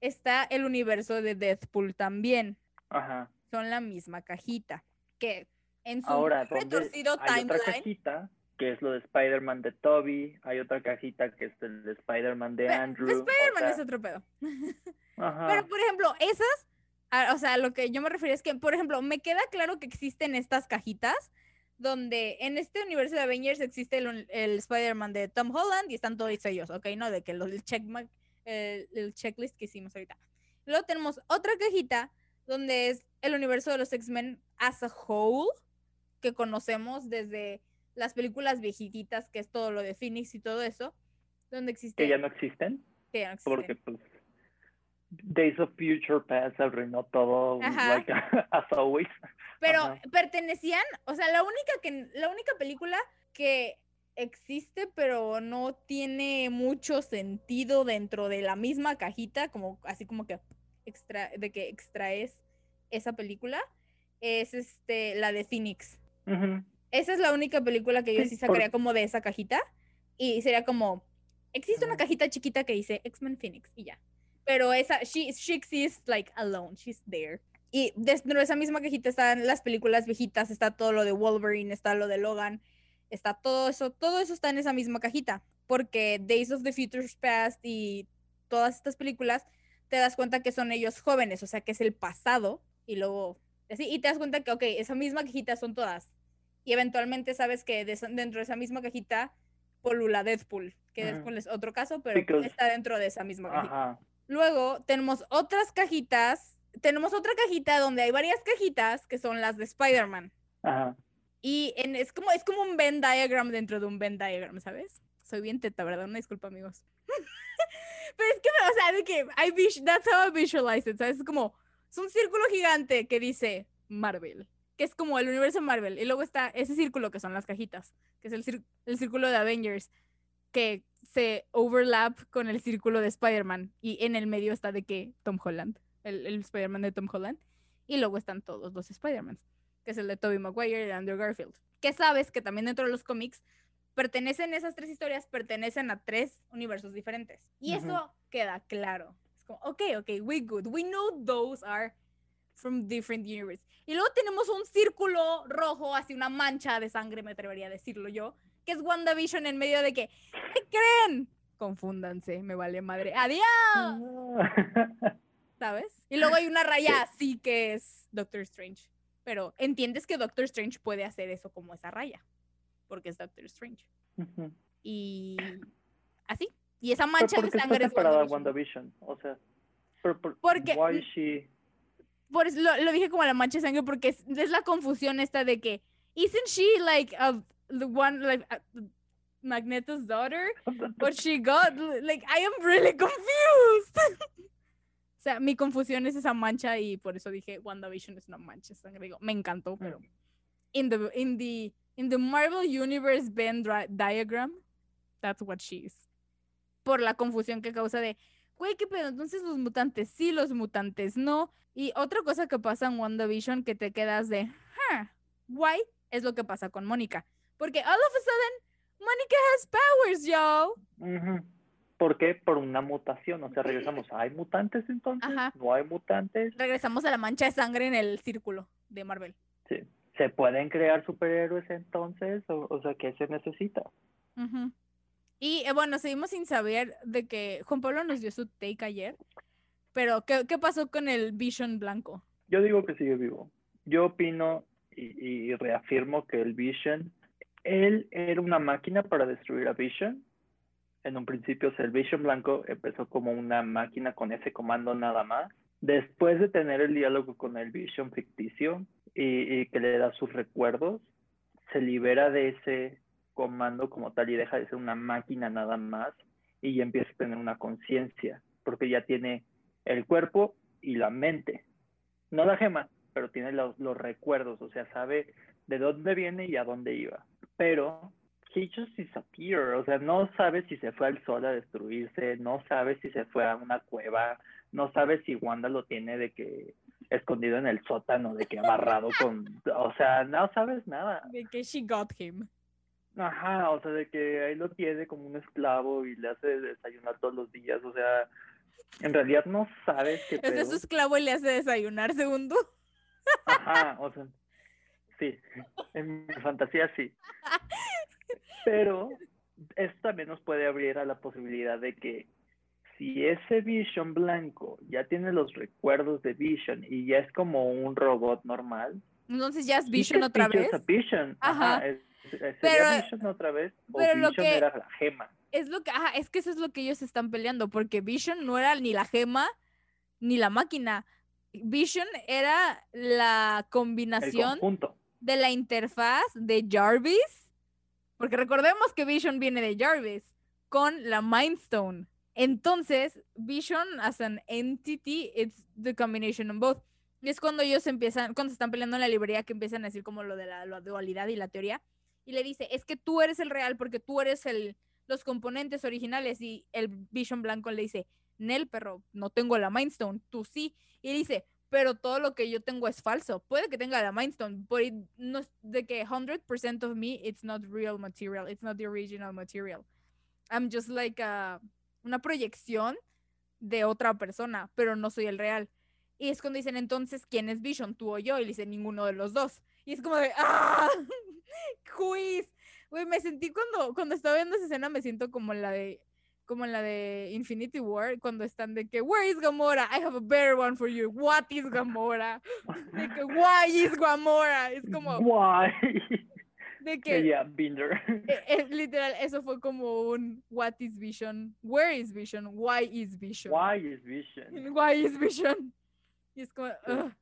está el universo de Deadpool también. Ajá. Son la misma cajita. Que en su Ahora, retorcido hay Otra cajita que es lo de Spider-Man de Toby, hay otra cajita que es el de Spider-Man de Andrew. Spider-Man es otro pedo. Pero, por ejemplo, esas, o sea, lo que yo me refiero es que, por ejemplo, me queda claro que existen estas cajitas donde en este universo de Avengers existe el, Spider-Man de Tom Holland y están todos ellos, ¿ok? No, de que el, check, el, checklist que hicimos ahorita. Luego tenemos otra cajita donde es el universo de los X-Men as a whole, que conocemos desde las películas viejitas, que es todo lo de Phoenix y todo eso, donde existe... Que ya no existen. Que ya no existen. Porque pues Days of Future Past arruinó todo, like, as always. Pero pertenecían, o sea, la única que, la única película que existe, pero no tiene mucho sentido dentro de la misma cajita, como así como que extra, de que extraes esa película, es este la de Phoenix. Esa es la única película que yo sí, sacaría como de esa cajita. Y sería como, existe una cajita chiquita que dice X-Men Phoenix y ya. Pero esa, she, she exists like alone, she's there. Y dentro de esa misma cajita están las películas viejitas, está todo lo de Wolverine, está lo de Logan, está todo eso, todo eso está en esa misma cajita. Porque Days of the Future's Past y todas estas películas, te das cuenta que son ellos jóvenes, o sea que es el pasado, y luego, así, y te das cuenta que, ok, esa misma cajita son todas y eventualmente sabes que dentro de esa misma cajita polula Deadpool, que Deadpool es otro caso, pero está dentro de esa misma cajita. Luego tenemos otras cajitas, tenemos otra cajita donde hay varias cajitas que son las de Spider-Man. Y en, es, como, es como un Venn diagram dentro de un Venn diagram, ¿sabes? Soy bien teta, ¿verdad? Una disculpa, amigos. pero es que, o sea, de que I that's how I visualize it, ¿sabes? Es como, es un círculo gigante que dice Marvel que es como el universo Marvel. Y luego está ese círculo que son las cajitas, que es el, el círculo de Avengers, que se overlap con el círculo de Spider-Man. Y en el medio está de que Tom Holland, el, el Spider-Man de Tom Holland. Y luego están todos los Spider-Mans, que es el de Tobey Maguire y Andrew Garfield. Que sabes que también dentro de los cómics pertenecen, esas tres historias pertenecen a tres universos diferentes. Y eso queda claro. Es como, ok, ok, we good. We know those are from different universes. Y luego tenemos un círculo rojo, así una mancha de sangre, me atrevería a decirlo yo, que es WandaVision en medio de que, ¿qué creen? Confúndanse, me vale madre. ¡Adiós! ¿sabes? Y luego hay una raya así que es Doctor Strange. Pero entiendes que Doctor Strange puede hacer eso como esa raya, porque es Doctor Strange. Ujú. Y así. Y esa mancha ¿por de está sangre es WandaVision. WandaVision? O sea, pero, por- Porque- why is she- Por eso lo, lo dije como la mancha de sangre porque es, es la confusión esta de que isn't she like a, the one like a- Magneto's daughter but she got like I am really confused. o sea, mi confusión es esa mancha y por eso dije WandaVision es una mancha de sangre. Digo, me encantó, pero Mm. in the in the in the Marvel Universe Venn diagram, that's what she is. Por la confusión que causa de, güey, qué pedo, entonces los mutantes sí, los mutantes no. Y otra cosa que pasa en WandaVision que te quedas de, huh, why? Es lo que pasa con Mónica. Porque all of a sudden, Mónica has powers, yo. ¿Por qué? Por una mutación. O sea, regresamos. ¿Hay mutantes entonces? Ajá. ¿No hay mutantes? Regresamos a la mancha de sangre en el círculo de Marvel. Sí. ¿Se pueden crear superhéroes entonces? O, o sea, ¿qué se necesita? Ujú. Y eh, bueno, seguimos sin saber de que Juan Pablo nos dio su take ayer, pero ¿qué, qué pasó con el Vision blanco? Yo digo que sigue vivo. Yo opino y, reafirmo que el Vision, él era una máquina para destruir a Vision. En un principio, el Vision blanco empezó como una máquina con ese comando nada más. Después de tener el diálogo con el Vision ficticio y, y que le da sus recuerdos, se libera de ese comando como tal y deja de ser una máquina nada más y ya empieza a tener una conciencia, porque ya tiene el cuerpo y la mente no la gema, pero tiene los, los recuerdos, o sea, sabe de dónde viene y a dónde iba. Pero he just disappeared, o sea, no sabe si se fue al sol a destruirse, no sabe si se fue a una cueva, no sabe si Wanda lo tiene de que escondido en el sótano, de que amarrado con, o sea, no sabes nada. De que she got him. Ajá, o sea, de que ahí lo tiene como un esclavo y le hace desayunar todos los días, o sea, en realidad no sabes qué Es de pedo. su esclavo y le hace desayunar, segundo. Ajá, o sea, sí, en mi fantasía sí. Pero esto también nos puede abrir a la posibilidad de que si ese Vision blanco ya tiene los recuerdos de Vision y ya es como un robot normal, Entonces ya es Vision otra vez. Vision. Ajá. Ajá, es- es- sería Pero- Vision otra vez o pero lo Vision que- era la gema. Es lo que, ajá, es que eso es lo que ellos están peleando, porque Vision no era ni la gema ni la máquina. Vision era la combinación de la interfaz de Jarvis, porque recordemos que Vision viene de Jarvis, con la Mind Stone. Entonces, Vision as an entity, it's the combination of both. Y es cuando ellos empiezan, cuando se están peleando en la librería, que empiezan a decir como lo de la, la dualidad y la teoría. Y le dice, es que tú eres el real porque tú eres el, los componentes originales. Y el Vision blanco le dice, Nel, perro, no tengo la Mind Stone, tú sí. Y él dice, pero todo lo que yo tengo es falso. Puede que tenga la Mind Stone, pero no de que 100% of me, it's not real material, it's not the original material. I'm just like a- una proyección de otra persona, pero no soy el real. Y es cuando dicen, entonces, ¿quién es Vision, tú o yo? Y le dice, ninguno de los dos. Y es como de, ¡ah! ¡Quiz! Güey, me sentí cuando, cuando estaba viendo esa escena, me siento como la de como la de Infinity War, cuando están de que, where is Gamora? I have a better one for you. What is Gamora? De que, why is Gamora? Es como, Why? de que, yeah, Binder. eh, eh, literal, eso fue como un, what is Vision? Where is Vision? Why is Vision? Why is Vision? Why is Vision? Y es como, Sí.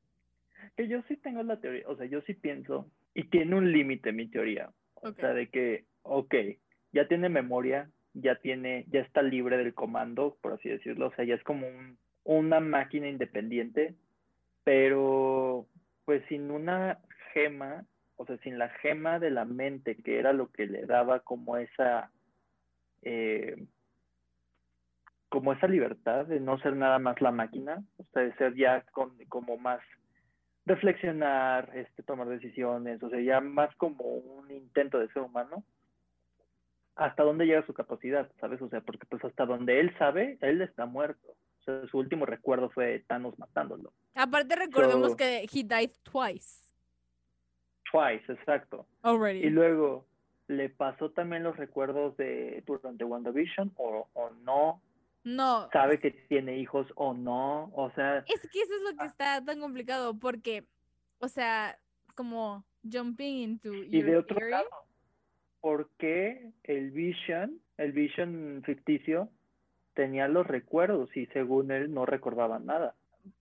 Que yo sí tengo la teoría, o sea, yo sí pienso, y tiene un límite mi teoría, o sea, de que, ok, ya tiene memoria, ya tiene, ya está libre del comando, por así decirlo, o sea, ya es como un, una máquina independiente, pero pues sin una gema, o sea, sin la gema de la mente, que era lo que le daba como esa, eh, como esa libertad de no ser nada más la máquina, o sea, de ser ya con, como más reflexionar, este, tomar decisiones, o sea, ya más como un intento de ser humano, hasta dónde llega su capacidad, ¿sabes? O sea, porque pues hasta donde él sabe, él está muerto. O sea, su último recuerdo fue Thanos matándolo. Aparte recordemos So- que he died twice Twice, exacto. already. Y luego le pasó también los recuerdos de durante WandaVision o, o no. No. Sabe que tiene hijos o no, o sea... Es que eso es lo que Ah. está tan complicado porque, o sea, como jumping into Y de otro lado, ¿por qué el Vision, el Vision ficticio, tenía los recuerdos y según él no recordaba nada?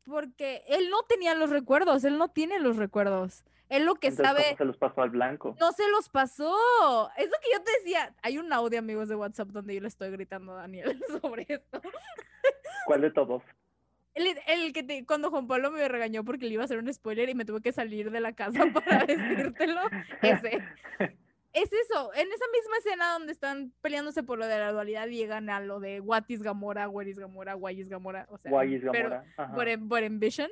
Porque él no tenía los recuerdos, él no tiene los recuerdos. Él lo que Entonces, sabe ¿cómo se los pasó al blanco? no se los pasó. Es lo que yo te decía. Hay un audio, amigos de WhatsApp, donde yo le estoy gritando a Daniel sobre esto. ¿Cuál de todos? El, el que te, cuando Juan Pablo me regañó porque le iba a hacer un spoiler y me tuve que salir de la casa para decírtelo. Ese. Es eso, en esa misma escena donde están peleándose por lo de la dualidad llegan a lo de What is Gamora, Where is Gamora, Why is Gamora, o sea, es pero- Gamora. En- por Envision,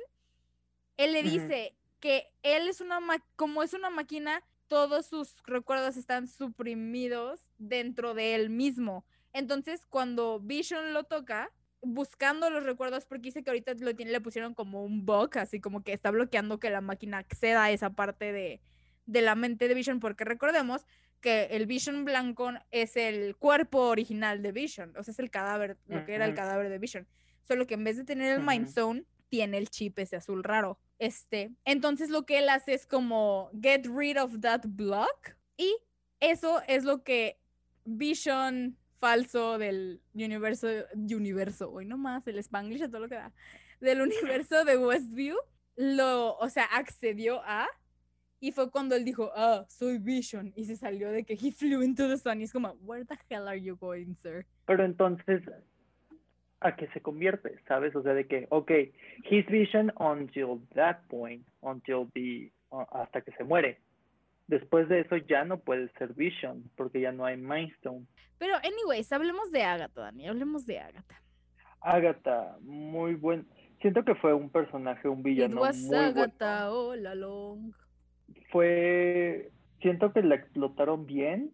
él le dice que él es una ma- como es una máquina, todos sus recuerdos están suprimidos dentro de él mismo. Entonces, cuando Vision lo toca, buscando los recuerdos, porque dice que ahorita lo tiene, le pusieron como un bug, así como que está bloqueando que la máquina acceda a esa parte de, de la mente de Vision, porque recordemos que el Vision blanco es el cuerpo original de Vision, o sea, es el cadáver, lo que era el cadáver de Vision. Solo que en vez de tener el Mind. Stone, tiene el chip ese azul raro. Este, entonces lo que él hace es como get rid of that block y eso es lo que Vision falso del universo, universo, hoy nomás, el Spanglish a todo lo que da, del universo de Westview, lo, o sea, accedió a y fue cuando él dijo, ah, soy Vision, y se salió de que he flew into the sun, y es como, where the hell are you going, sir? Pero entonces, ¿a qué se convierte? ¿Sabes? O sea, de que, ok, his vision until that point, until the, uh, hasta que se muere. Después de eso ya no puede ser vision, porque ya no hay Mindstone. Pero, anyways, hablemos de Agatha, Dani, hablemos de Agatha. Agatha, muy buen. Siento que fue un personaje, un It villano was muy bueno. Agatha all along. Fue, siento que la explotaron bien.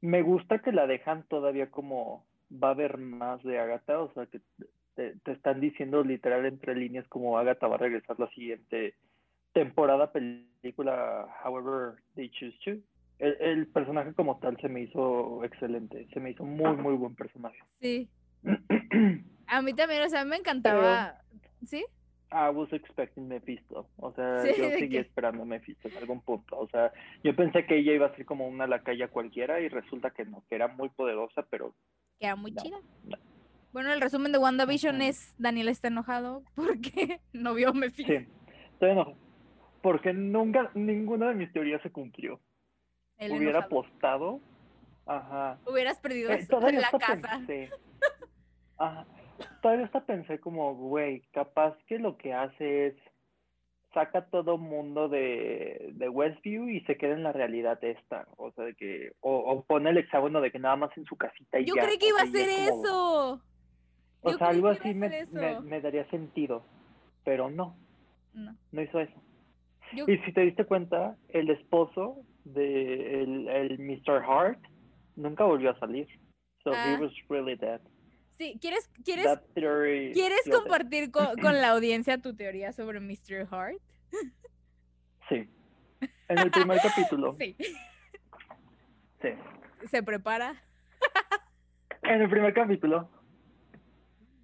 Me gusta que la dejan todavía como va a haber más de Agatha, o sea que te, te están diciendo literal entre líneas como Agatha va a regresar la siguiente temporada, película, however they choose to. El, el personaje como tal se me hizo excelente, se me hizo muy, muy buen personaje. Sí, a mí también, o sea, me encantaba, ¿sí? I was expecting Mephisto, o sea, Sí, yo seguía que- esperando a Mephisto en algún punto, o sea, yo pensé que ella iba a ser como una lacaya cualquiera y resulta que no, que era muy poderosa, pero Que era muy No, chida. no. Bueno, el resumen de WandaVision Ujú. es Daniel está enojado porque no vio Mephisto. sí, estoy enojado, porque nunca, ninguna de mis teorías se cumplió. Él Hubiera enojado. apostado, ajá, Hubieras perdido Eh, la casa. pensé, ajá, todavía hasta pensé como, güey, capaz que lo que hace es saca todo mundo de, de Westview y se queda en la realidad esta, o sea, de que, o, o pone el hexágono de que nada más en su casita y Yo ya, creí que iba a ser como- eso. O Yo sea, algo así me, me, daría sentido, pero no, No. no hizo eso. Yo- Y si te diste cuenta, el esposo de el, el Mr. Hart nunca volvió a salir. So Ah. he was really dead. Sí, ¿quieres, quieres, ¿quieres compartir con, con la audiencia tu teoría sobre Mr. Hart? Sí. En el primer capítulo. Sí. Sí. Se prepara. En el primer capítulo,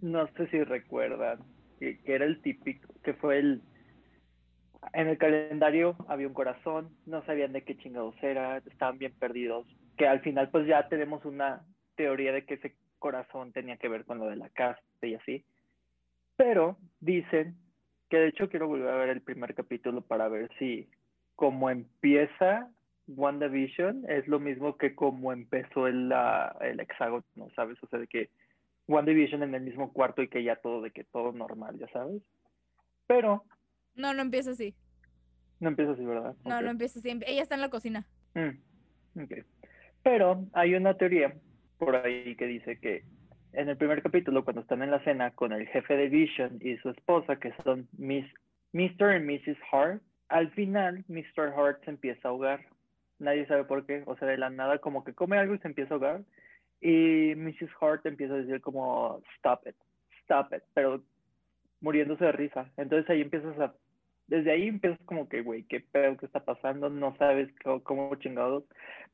no sé si recuerdan, que, que era el típico, que fue el... En el calendario había un corazón, no sabían de qué chingados era, estaban bien perdidos, que al final pues ya tenemos una teoría de que ese corazón tenía que ver con lo de la casa y así. Pero dicen que de hecho quiero volver a ver el primer capítulo para ver si como empieza WandaVision es lo mismo que como empezó el, el hexágono, ¿sabes? O sea, de que WandaVision en el mismo cuarto y que ya todo, de que todo normal, ya sabes. Pero No, no empieza así. no empieza así, ¿verdad? No, Ok. no empieza así. Ella está en la cocina. Mm, ok. Pero hay una teoría por ahí que dice que en el primer capítulo, cuando están en la cena con el jefe de Vision y su esposa, que son Mr. y Mrs. Hart, al final Mr. Hart se empieza a ahogar. Nadie sabe por qué. O sea, de la nada como que come algo y se empieza a ahogar. Y Mrs. Hart empieza a decir como, stop it, stop it, pero muriéndose de risa. Entonces ahí empiezas a desde ahí empiezas como que, güey, qué pedo que está pasando, no sabes cómo, chingados,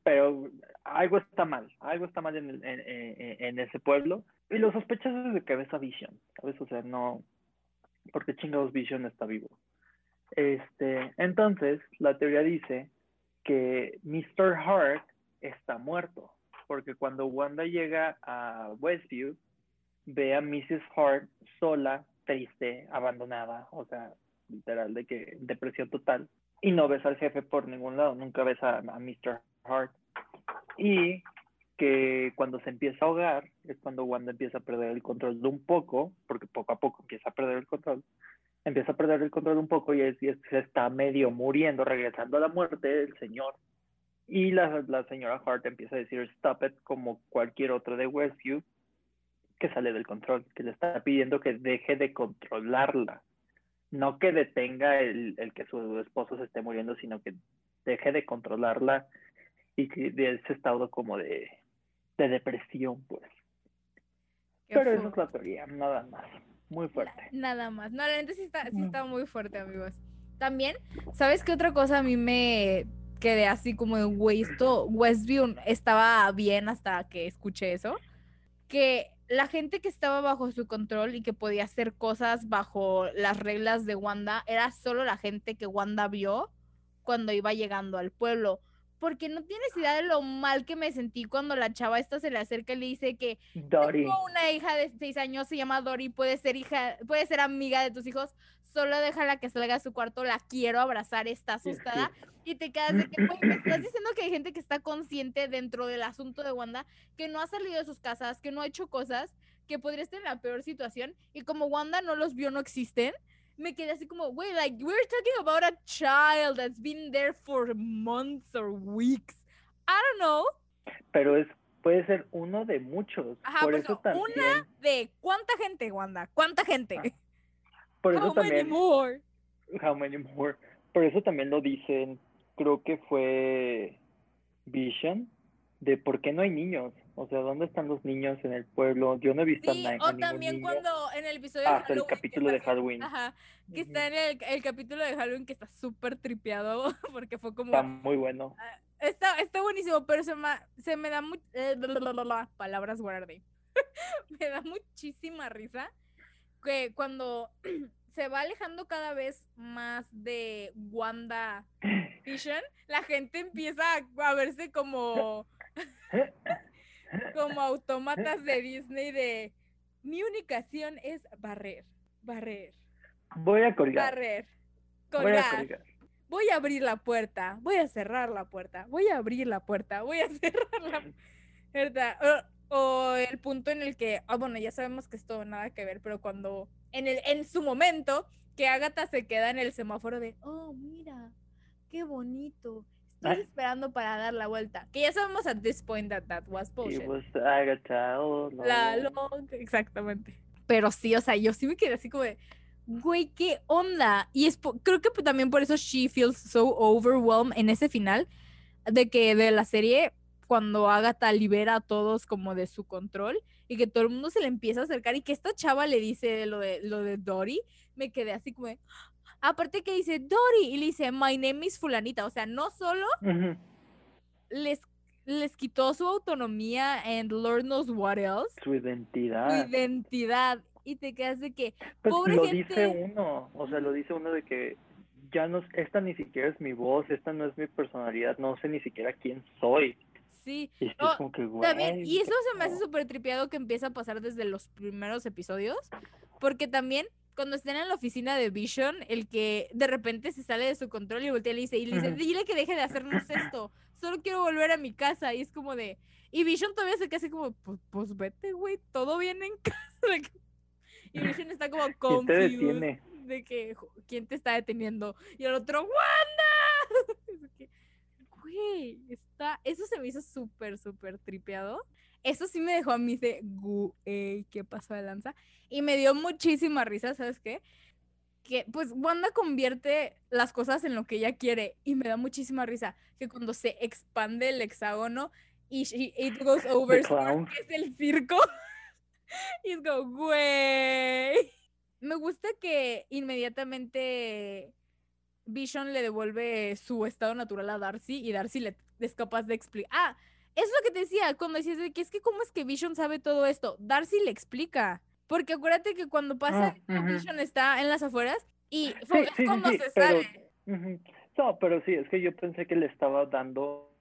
pero algo está mal, algo está mal en, el- en, en- en ese pueblo Y lo sospechas desde que ves a Vision, ¿sabes? O sea, no, porque chingados Vision está vivo. Este, entonces, la teoría dice que Mr. Hart está muerto, porque cuando Wanda llega a Westview, ve a Mrs. Hart sola, triste, abandonada, o sea, literal, de que depresión total, y no ves al jefe por ningún lado, nunca ves a, Mr. Hart. Y que cuando se empieza a ahogar es cuando Wanda empieza a perder el control de un poco, porque poco a poco empieza a perder el control, empieza a perder el control un poco y, es, y se está medio muriendo, regresando a la muerte el señor. Y la, la señora Hart empieza a decir stop it como cualquier otro de Westview que sale del control, que le está pidiendo que deje de controlarla. No que detenga el, el que su esposo se esté muriendo, sino que deje de controlarla y que de ese estado como de, de depresión, pues. Qué Pero eso fu- es la teoría, nada más. Muy fuerte. Nada más. No, la neta sí está, sí está muy fuerte, amigos. También, ¿sabes qué otra cosa a mí me quedé así como de, güey, esto Westview estaba bien hasta que escuché eso? Que la gente que estaba bajo su control y que podía hacer cosas bajo las reglas de Wanda era solo la gente que Wanda vio cuando iba llegando al pueblo. Porque no tienes idea de lo mal que me sentí cuando la chava esta se le acerca y le dice que Dory. tengo una hija de seis años, se llama Dory, puede ser hija, puede ser amiga de tus hijos, solo déjala que salga a su cuarto, la quiero abrazar, está asustada, y te quedas de que, güey, me estás diciendo que hay gente que está consciente dentro del asunto de Wanda, que no ha salido de sus casas, que no ha hecho cosas, que podría estar en la peor situación, y como Wanda no los vio, no existen, me quedé así como, güey, like, we're talking about a child that's been there for months or weeks. I don't know. Pero es, puede ser uno de muchos. Ajá, por eso eso, también. una de cuánta gente, Wanda, cuánta gente. Ah, Por eso How many more? How many more? Por eso también lo dicen, creo que fue Vision, de por qué no hay niños. O sea, ¿dónde están los niños en el pueblo? Yo no he visto Sí, a, na- a o también niño. cuando en el episodio Ah, de hasta el Halloween. que capítulo de Halloween. Ajá, que está en el, el capítulo de Halloween que está súper tripeado porque fue como. Está muy bueno. Está, está buenísimo, pero se me, se me da muy. eh, palabras guardé. me da muchísima risa que cuando se va alejando cada vez más de Wanda Vision, la gente empieza a, verse como, como autómatas de Disney de mi única acción es barrer, barrer, Voy a colgar. barrer, Voy a colgar. colgar. Voy a abrir la puerta, voy a cerrar la puerta, voy a abrir la puerta, voy a cerrar la puerta. O, el punto en el que, ah, bueno, ya sabemos que esto nada que ver, pero cuando en, el, en su momento que Agatha se queda en el semáforo de, oh, mira, qué bonito, estoy esperando para dar la vuelta. Que ya sabemos at this point that that was It bullshit. was Agatha all La long, exactamente. Pero sí, o sea, yo sí me quedé así como de, güey, ¿qué onda? Y es creo que también por eso she feels so overwhelmed en ese final, de que de la serie, cuando Agatha libera a todos como de su control y que todo el mundo se le empieza a acercar y que esta chava le dice lo de, lo de Dory, me quedé así como de, aparte que dice Dory y le dice, my name is fulanita, o sea, no solo les, les quitó su autonomía and Lord knows what else, Su identidad. su identidad y te quedas de que Pues pobre lo gente. dice uno, o sea, lo dice uno de que ya no, esta ni siquiera es mi voz, esta no es mi personalidad, no sé ni siquiera quién soy. Sí Y es que, también y eso se me hace súper tripeado que empieza a pasar desde los primeros episodios porque también cuando estén en la oficina de Vision el que de repente se sale de su control y voltea y le dice y le dice dile que deje de hacernos esto solo quiero volver a mi casa y es como de y Vision todavía se queda así como pues, pues vete güey todo bien en casa y Vision está como ¿Quién te confused de que "Jo- quién te está deteniendo y el otro Wanda güey está eso se me hizo súper súper tripeado. Eso sí me dejó a mí de güey qué pasó de lanza y me dio muchísima risa sabes qué que pues Wanda convierte las cosas en lo que ella quiere y me da muchísima risa que cuando se expande el hexágono y she- it goes over que es el circo y es como güey me gusta que inmediatamente Vision le devuelve su estado natural a Darcy y Darcy le es capaz de explicar. Ah, es lo que te decía cuando decías de que es que cómo es que Vision sabe todo esto. Darcy le explica. Porque acuérdate que cuando pasa, Ah. Vision está en las afueras y fue- sí, sí, sí, se pero- sale. No, pero sí, es que yo pensé que le estaba dando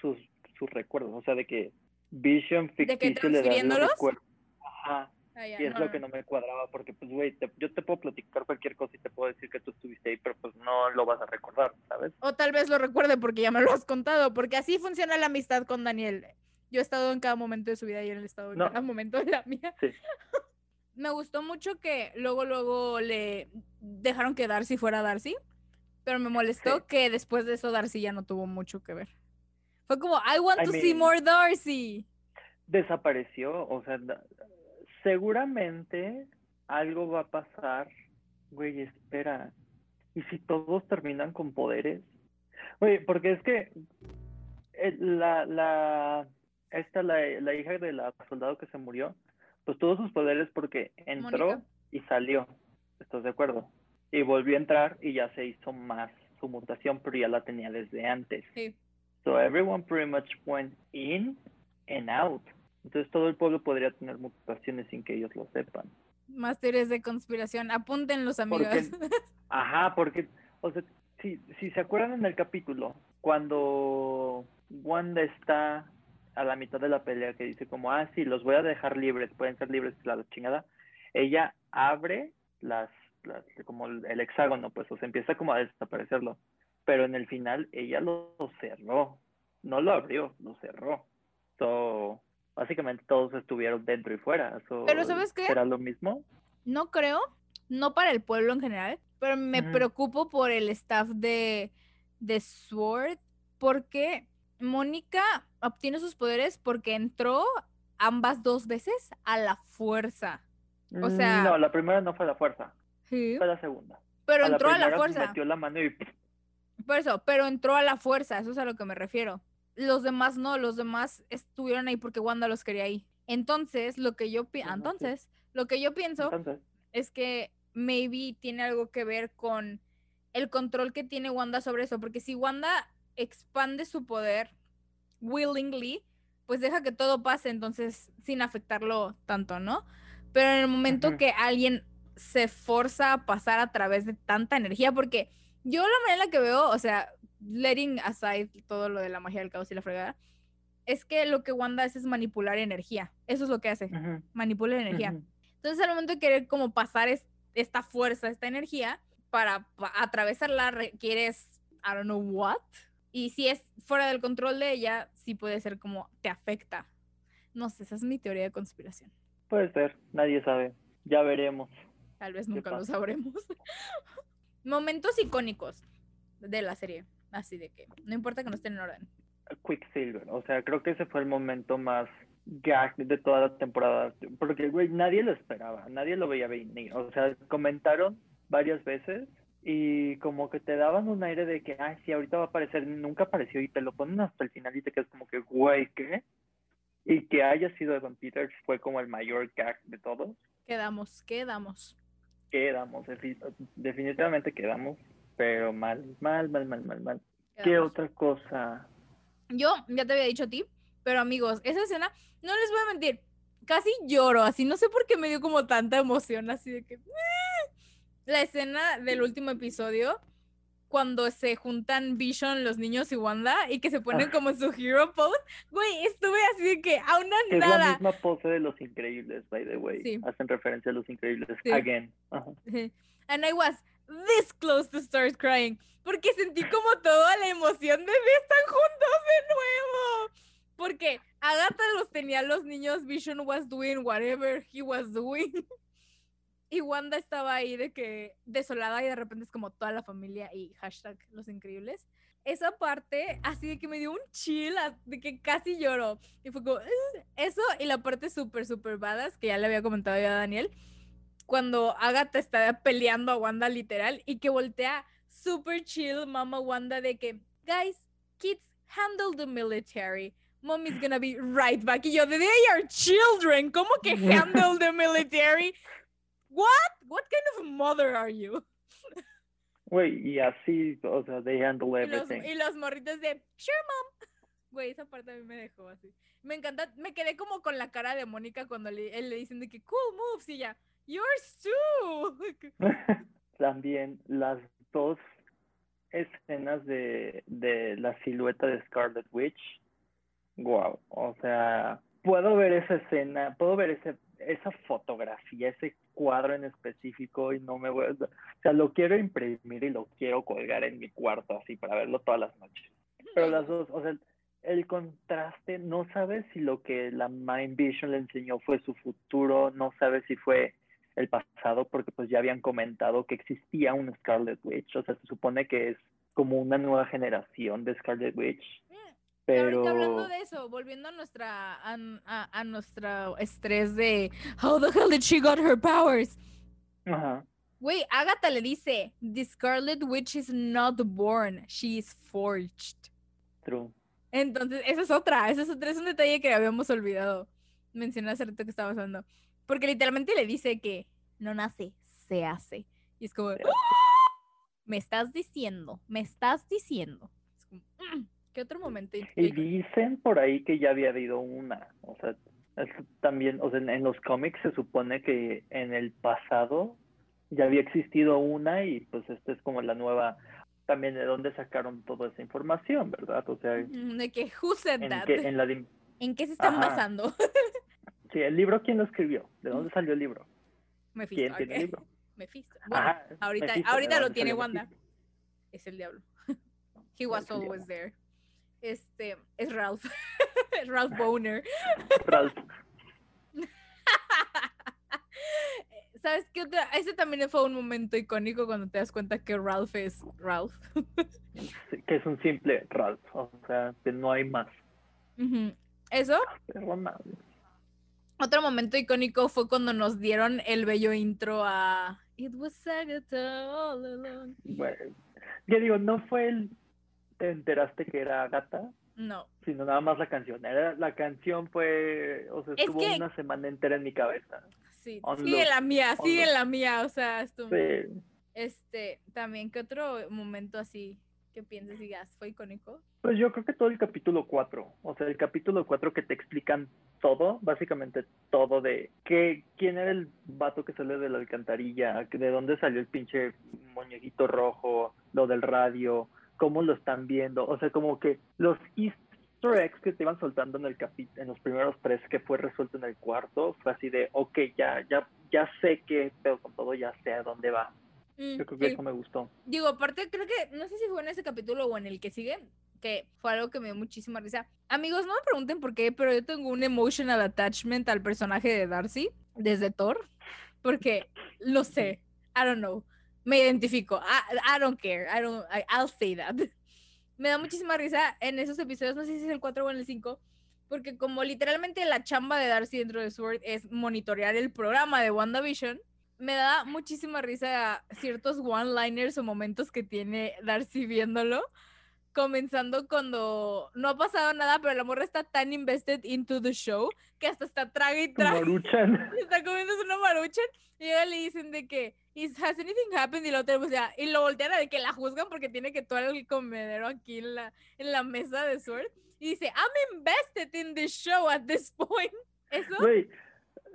sus, sus recuerdos, o sea, de que Vision que ficticio le da los recuerdos. Ajá, Ah, y es no, lo no. que no me cuadraba, porque pues, güey, yo te puedo platicar cualquier cosa y te puedo decir que tú estuviste ahí, pero pues no lo vas a recordar, ¿sabes? O tal vez lo recuerde porque ya me lo has contado, porque así funciona la amistad con Daniel. Yo he estado en cada momento de su vida y él ha estado en No. cada momento de la mía. Sí. Me gustó mucho que luego, luego le dejaron que Darcy fuera Darcy, pero me molestó Sí. que después de eso Darcy ya no tuvo mucho que ver. Fue como, I want I to see more Darcy. Desapareció, o sea, seguramente algo va a pasar, güey, espera, ¿y si todos terminan con poderes? Güey, porque es que eh, la, la, esta, la, la hija de la soldado que se murió, pues tuvo sus poderes porque entró y salió, ¿estás de acuerdo? Y volvió a entrar y ya se hizo más su mutación, pero ya la tenía desde antes. Sí. So everyone pretty much went in and out. Entonces todo el pueblo podría tener mutaciones sin que ellos lo sepan. Más teorías de conspiración. Apúntenlos, amigos. Porque, ajá, porque, o sea, si, si se acuerdan en el capítulo, cuando Wanda está a la mitad de la pelea, que dice como, ah, sí, los voy a dejar libres, pueden ser libres, la chingada, ella abre las, las como el, hexágono, pues, o sea, empieza como a desaparecerlo. Pero en el final ella lo, lo cerró, no lo abrió, lo cerró. So, básicamente todos estuvieron dentro y fuera. So, Pero ¿sabes qué? ¿Será lo mismo? No creo, no para el pueblo en general, pero me preocupo por el staff de, de Sword, porque Mónica obtiene sus poderes porque entró ambas dos veces a la fuerza. O sea- Mm, No, la primera no fue la fuerza, Sí. fue la segunda. Pero A entró a la fuerza. Metió la mano y Por eso, pero entró a la fuerza, eso es a lo que me refiero. Los demás no, los demás estuvieron ahí porque Wanda los quería ahí. Entonces, lo que yo pi- Ajá, sí. entonces, lo que yo pienso entonces. es que maybe tiene algo que ver con el control que tiene Wanda sobre eso, porque si Wanda expande su poder willingly, pues deja que todo pase, entonces sin afectarlo tanto, ¿no? Pero en el momento que alguien se forza a pasar a través de tanta energía, porque yo la manera en la que veo, o sea, letting aside todo lo de la magia del caos y la fregada, es que lo que Wanda hace es manipular energía. Eso es lo que hace, Ujú, manipula energía. Entonces, al momento de querer como pasar es- esta fuerza, esta energía, para pa- atravesarla requieres, I don't know what. Y si es fuera del control de ella, sí puede ser como te afecta. No sé, esa es mi teoría de conspiración. Puede ser, nadie sabe. Ya veremos. Tal vez nunca lo sabremos. Momentos icónicos de la serie. Así de que no importa que no estén en orden. Quicksilver, o sea, creo que ese fue el momento más gag de toda la temporada, porque, güey, nadie lo esperaba, nadie lo veía venir, o sea, comentaron varias veces y como que te daban un aire de que, ay, sí, ahorita va a aparecer, nunca apareció y te lo ponen hasta el final y te quedas como que, güey, ¿qué? Y que haya sido Evan Peters fue como el mayor gag de todos. Quedamos, quedamos. Quedamos, defi- definitivamente quedamos, pero mal, mal, mal, mal, mal, mal. ¿Qué otra cosa? Yo ya te había dicho a ti, pero amigos, esa escena, no les voy a mentir, casi lloro, así, no sé por qué me dio como tanta emoción, así de que... La escena del último episodio, cuando se juntan Vision, los niños y Wanda, y que se ponen Ah. como su hero pose, güey, estuve así de que a una Es la nada. misma pose de Los Increíbles, by the way. Sí. Hacen referencia a Los Increíbles. Sí. Again. And I was this close to start crying, porque sentí como toda la emoción de están juntos de nuevo. Porque Agatha los tenía los niños, Vision was doing whatever he was doing. Y Wanda estaba ahí de que desolada y de repente es como toda la familia y hashtag los increíbles. Esa parte así de que me dio un chill, de que casi lloro. Y fue como, eso y la parte súper, súper badass que ya le había comentado yo a Daniel. Cuando Agatha está peleando a Wanda literal y que voltea super chill mama Wanda de que, guys, kids, handle the military. Mommy's gonna be right back. Y yo, they are children. ¿Cómo que handle the military? What? What kind of mother are you? Güey, y así, o sea, they handle Y los, everything. y los morritos de, sure, mom. Güey, esa parte a mí me dejó así. Me encanta, me quedé como con la cara de Mónica cuando le, él le dicen de que cool moves y ya, yours too. También las dos escenas de, de la silueta de Scarlet Witch. Wow, o sea, puedo ver esa escena, puedo ver ese, esa fotografía, ese cuadro en específico y no me voy a... O sea, lo quiero imprimir y lo quiero colgar en mi cuarto así para verlo todas las noches. Pero las dos, o sea, el contraste, no sabes si lo que la Mind Vision le enseñó fue su futuro, no sabes si fue el pasado, porque pues ya habían comentado que existía un Scarlet Witch, o sea, se supone que es como una nueva generación de Scarlet Witch. Pero... Ahorita hablando de eso, volviendo a nuestra a, a, a nuestro estrés de How the hell did she got her powers? Ajá. Güey, Agatha le dice, The Scarlet Witch is not born, she is forged. True. Entonces, esa es otra, esa es otra, es un detalle que habíamos olvidado mencionar hace rato que estaba pasando. Porque literalmente le dice que no nace, se hace. Y es como, ¡Ah! me estás diciendo, me estás diciendo. Es como, "Mm, ¿Qué otro momento? Y dicen por ahí que ya había habido una, o sea, es también, o sea, en, en los cómics se supone que en el pasado ya había existido una y pues esta es como la nueva, también de dónde sacaron toda esa información, ¿verdad? O sea, De que, who said en, that? que, en la de- ¿En qué se están Ajá. basando? sí, el libro, ¿quién lo escribió? ¿De dónde salió el libro? Mephisto, ¿Quién tiene ok. el libro? Mephisto. Bueno, Ajá, ahorita- Mephisto, ahorita ¿de lo tiene Wanda. Mephisto? es el diablo. He was always there. Este, es Ralph. Ralph Boner. Ralph. ¿Sabes qué otra? Ese también fue un momento icónico cuando te das cuenta que Ralph es Ralph. Sí, que es un simple Ralph, o sea, que no hay más. Ujú. Eso. Pero. Otro momento icónico fue cuando nos dieron el bello intro a It was Agatha all along. Bueno, ya digo, no fue el te enteraste que era gata, No. sino nada más la canción. Era, la canción fue, o sea, Es estuvo que- una semana entera en mi cabeza. Sí, On sigue la mía, sigue loop. la mía, o sea, esto, Sí. este, también, ¿qué otro momento así que pienses y digas, fue icónico? Pues yo creo que todo el capítulo 4, o sea, el capítulo 4 que te explican todo, básicamente todo de qué, quién era el vato que salió de la alcantarilla, de dónde salió el pinche muñequito rojo, lo del radio, cómo lo están viendo, o sea, como que los easter eggs que te iban soltando en el capi en los primeros tres que fue resuelto en el cuarto, fue así de, ok, ya, ya, ya sé qué pedo con todo, ya sé a dónde va. Mm, Yo creo que eso me gustó. Digo, aparte, creo que, no sé si fue en ese capítulo o en el que sigue, que fue algo que me dio muchísima risa. Amigos, no me pregunten por qué, pero yo tengo un emotional attachment al personaje de Darcy desde Thor, porque lo sé, I don't know, me identifico, I, I don't care, I don't, I- I'll say that. Me da muchísima risa en esos episodios, no sé si es el 4 o en el 5, porque como literalmente la chamba de Darcy dentro de Sword es monitorear el programa de WandaVision, me da muchísima risa ciertos one-liners o momentos que tiene Darcy viéndolo. Comenzando cuando no ha pasado nada, pero la morra está tan invested into the show que hasta está traga y traga. Maruchan. Está comiéndose una maruchan y ella le dicen de que, "Is- ¿Has anything happened? Y lo, y lo voltean a de que la juzgan porque tiene que todo el comedero aquí en la, en la mesa de Sword. Y dice, I'm invested in this show at this point. Eso,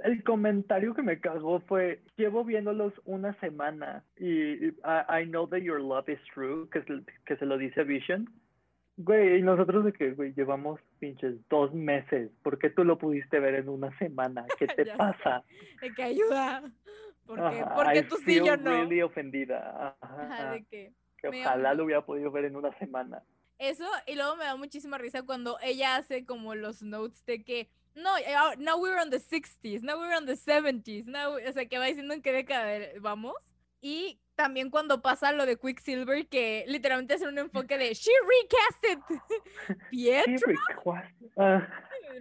el comentario que me cagó fue, llevo viéndolos una semana y I, I know that your love is true, que, se- que se lo dice Vision. Güey, y nosotros de que, güey, llevamos pinches dos meses, ¿por qué tú lo pudiste ver en una semana? ¿Qué te Ya sé. pasa? de que ayuda. Porque, Ajá, porque I tú sí, yo no. really ofendida. Ajá, Ajá, de que que ojalá lo hubiera podido ver en una semana. Eso, y luego me da muchísima risa cuando ella hace como los notes de que no, now we're on the 60s, now we're on the 70s, now, o sea, que va diciendo en qué década vamos. Y también cuando pasa lo de Quicksilver, que literalmente hacen un enfoque de she recasted Pietro? Ah,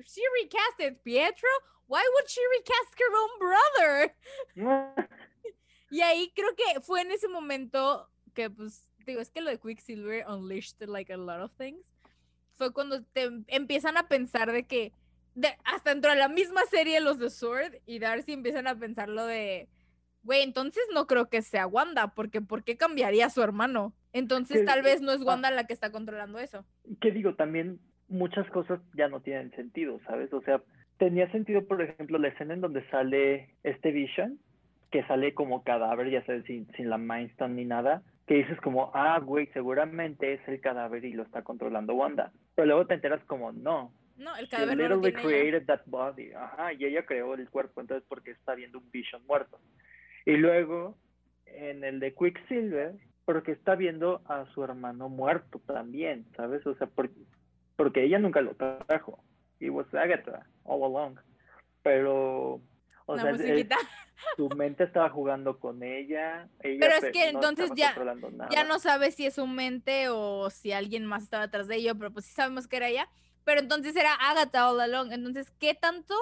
she recasted Pietro, why would she recast her own brother? Y ahí creo que fue en ese momento que, pues, digo, es que lo de Quicksilver unleashed like a lot of things. Fue cuando te em- empiezan a pensar de que, de- hasta dentro de la misma serie, los de Sword y Darcy empiezan a pensar lo de, güey, entonces no creo que sea Wanda, porque ¿por qué cambiaría a su hermano? Entonces Que- tal vez no es ah. Wanda la que está controlando eso. ¿Qué digo? También muchas cosas ya no tienen sentido, ¿sabes? O sea, tenía sentido, por ejemplo, la escena en donde sale este Vision, que sale como cadáver, ya sabes, sin, sin la Mind Stone ni nada, que dices como, ah, güey, seguramente es el cadáver y lo está controlando Wanda. Pero luego te enteras como, no. No, el cadáver no lo literally ella. created that body. Ajá, y ella creó el cuerpo, entonces porque está viendo un Vision muerto. Y luego, en el de Quicksilver, porque está viendo a su hermano muerto también, ¿sabes? O sea, por- porque ella nunca lo trajo. It was Agatha all along. Pero, o sea, musiquita. su mente estaba jugando con ella. ella Pero es que no entonces ya-. Ya no sabes si es su mente o si alguien más estaba atrás de ello, pero pues sí sabemos que era ella. Pero entonces era Agatha all along. Entonces, ¿qué tanto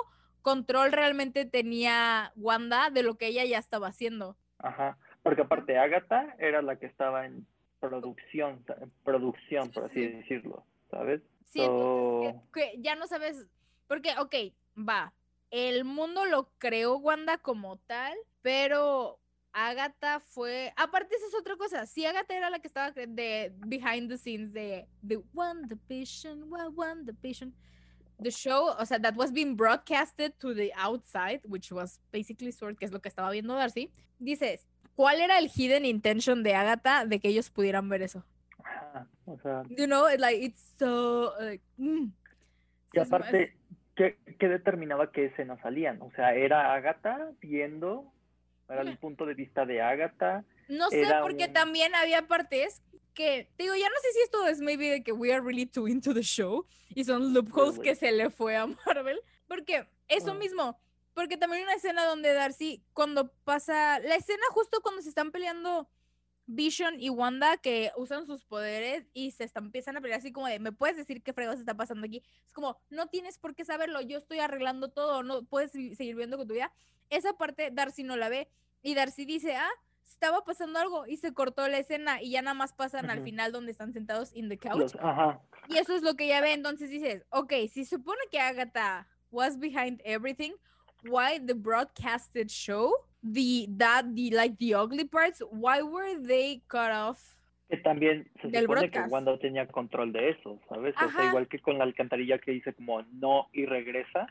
control realmente tenía Wanda de lo que ella ya estaba haciendo? Ajá, porque aparte Agatha era la que estaba en producción, en producción, por así decirlo, ¿sabes? Sí, entonces que, que ya no sabes, porque, ok, va, el mundo lo creó Wanda como tal, pero Agatha fue, aparte esa es otra cosa, si Agatha era la que estaba de behind the scenes de the WandaVision, wa- WandaVision, the show, o sea, that was being broadcasted to the outside, which was basically Sword, que es lo que estaba viendo Darcy, dices, ¿cuál era el hidden intention de Agatha de que ellos pudieran ver eso? O sea, you know, it's like it's so like, mm. y aparte, ¿qué, qué determinaba qué escenas salían? O sea, era Agatha viendo, era el punto de vista de Agatha, no sé, porque un- también había partes que, digo, ya no sé si esto es maybe de que we are really too into the show y son loopholes Really. que se le fue a Marvel, porque eso Ah. mismo, porque también hay una escena donde Darcy, cuando pasa, la escena justo cuando se están peleando Vision y Wanda que usan sus poderes y se están, empiezan a pelear así como de, ¿me puedes decir qué fregados está pasando aquí? Es como, no tienes por qué saberlo, yo estoy arreglando todo, no puedes seguir viendo con tu vida. Esa parte Darcy no la ve y Darcy dice, ah, estaba pasando algo y se cortó la escena y ya nada más pasan al final donde están sentados in the couch. los, ajá, Y eso es lo que ella ve. Entonces dices, ok, si supone que Agatha was behind everything, why the broadcasted show, the that the like the ugly parts, why were they cut off? que también se supone broadcast. que Wanda tenía control de eso, ¿sabes? O sea, igual que con la alcantarilla que dice como no y regresa,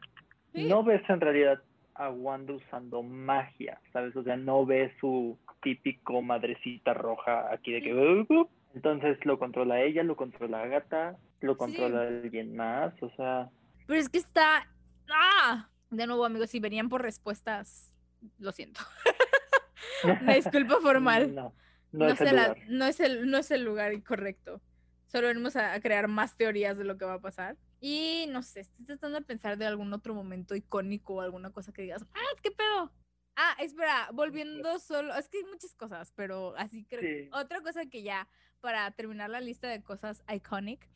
Sí. no ves en realidad a Wanda usando magia, ¿sabes? O sea, no ves su típico madrecita roja aquí de que... "Uh, uh". Entonces lo controla ella, lo controla Agatha, lo controla alguien más, o sea... Pero es que está. ¡Ah! De nuevo, amigos, si venían por respuestas, lo siento. Una disculpa formal. No, No, no, es el la- lugar. no es el, no es el lugar incorrecto. Solo venimos a crear más teorías de lo que va a pasar. Y no sé, estoy tratando de pensar de algún otro momento icónico o alguna cosa que digas, ¡ah, qué pedo! Ah, espera, volviendo solo, es que hay muchas cosas, pero así creo. Sí. Otra cosa que ya, para terminar la lista de cosas iconic,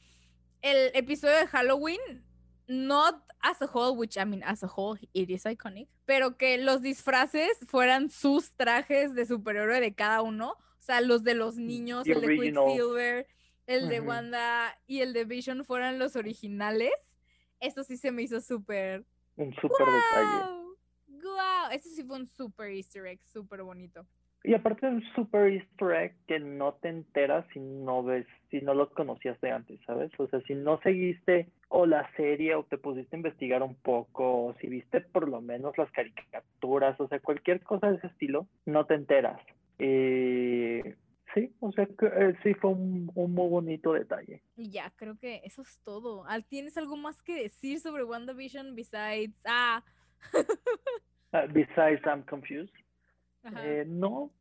el episodio de Halloween, not as a whole, which I mean, as a whole, it is iconic, pero que los disfraces fueran sus trajes de superhéroe de cada uno, o sea, los de los niños, The el de. Quicksilver, el de. Wanda y el de Vision fueran los originales. Esto sí se me hizo súper Un súper detalle. ¡Guau! ¡Guau! Eso sí fue un super easter egg, súper bonito. Y aparte un super easter egg que no te enteras si no ves, si no los conocías de antes, ¿sabes? O sea, si no seguiste o la serie o te pusiste a investigar un poco, o si viste por lo menos las caricaturas, o sea, cualquier cosa de ese estilo, no te enteras. Eh, sí, o sea, que, eh, sí fue un, un muy bonito detalle. Y ya, creo que eso es todo. Al- ¿Tienes algo más que decir sobre WandaVision besides... Ah, Ah, besides, I'm confused. Eh, no,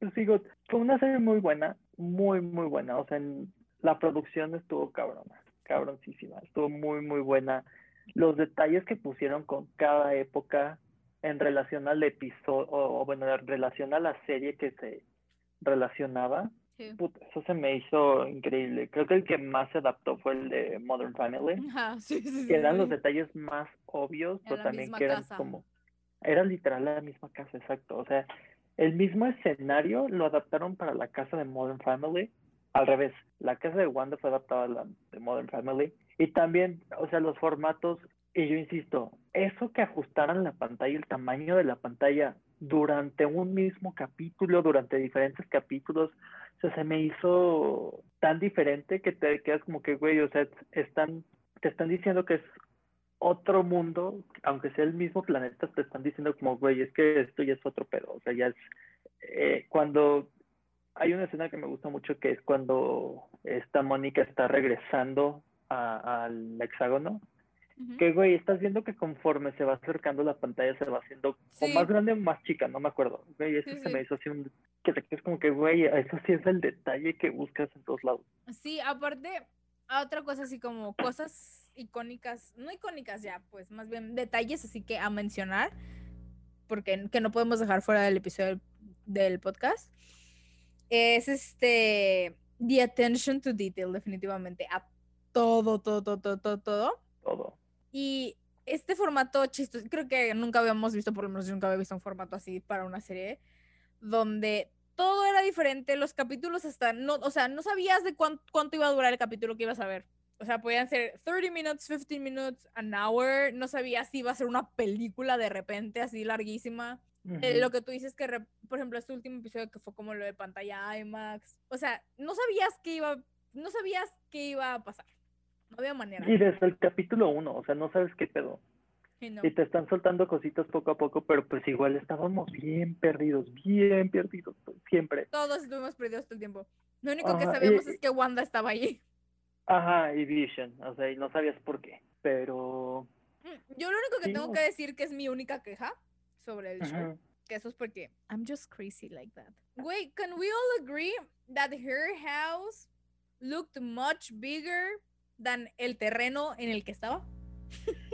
pues digo, fue una serie muy buena, muy, muy buena. O sea, en- la producción estuvo cabrona, cabroncísima, estuvo muy, muy buena. Los detalles que pusieron con cada época en relación al episodio, o, o bueno, en relación a la serie que se relacionaba, Sí. puta, eso se me hizo increíble. Creo que el que más se adaptó fue el de Modern Family, Ajá, sí, sí, que eran los detalles más obvios, pero también que eran casa. como, era literal la misma casa, exacto. O sea, el mismo escenario lo adaptaron para la casa de Modern Family. Al revés, la casa de Wanda fue adaptada a la de Modern Family. Y también, o sea, los formatos, y yo insisto, eso que ajustaran la pantalla, el tamaño de la pantalla durante un mismo capítulo, durante diferentes capítulos, se me hizo tan diferente que te quedas como que, güey, o sea, están te están diciendo que es otro mundo, aunque sea el mismo planeta, te están diciendo como, güey, es que esto ya es otro pedo. O sea, ya es eh, cuando hay una escena que me gusta mucho que es cuando esta Mónica está regresando al hexágono. Que, güey, estás viendo que conforme se va acercando la pantalla se va haciendo o más grande o más chica, no me acuerdo. Güey, eso se me hizo así un... Que te quedas como que, güey, eso sí es el detalle que buscas en todos lados. Sí, aparte, otra cosa así como cosas icónicas, no icónicas ya, pues más bien detalles así que a mencionar, porque que no podemos dejar fuera del episodio del podcast, es este, the attention to detail, definitivamente, a todo, todo, todo, todo, todo. Todo. Y este formato chistoso, creo que nunca habíamos visto, por lo menos yo nunca había visto un formato así para una serie, donde todo era diferente, los capítulos hasta, no, o sea, no sabías de cuánto, cuánto iba a durar el capítulo que ibas a ver. O sea, podían ser 30 minutes, 15 minutes, an hour. No sabías si iba a ser una película de repente así larguísima. Eh, lo que tú dices que, por ejemplo, este último episodio que fue como lo de pantalla IMAX, o sea, no sabías que iba, no sabías qué iba a pasar. No había manera. Y desde el capítulo uno, o sea, no sabes qué pedo. Y te están soltando cositas poco a poco, pero pues igual estábamos bien perdidos, bien perdidos, siempre. Todos estuvimos perdidos todo el tiempo. Lo único que sabíamos es que Wanda estaba allí. Ajá, y Vision, o sea, y no sabías por qué, pero... Mm, yo lo único que tengo que decir que es mi única queja sobre el show. Que eso es porque I'm just crazy like that. Wait, can we all agree that her house looked much bigger than el terreno en el que estaba?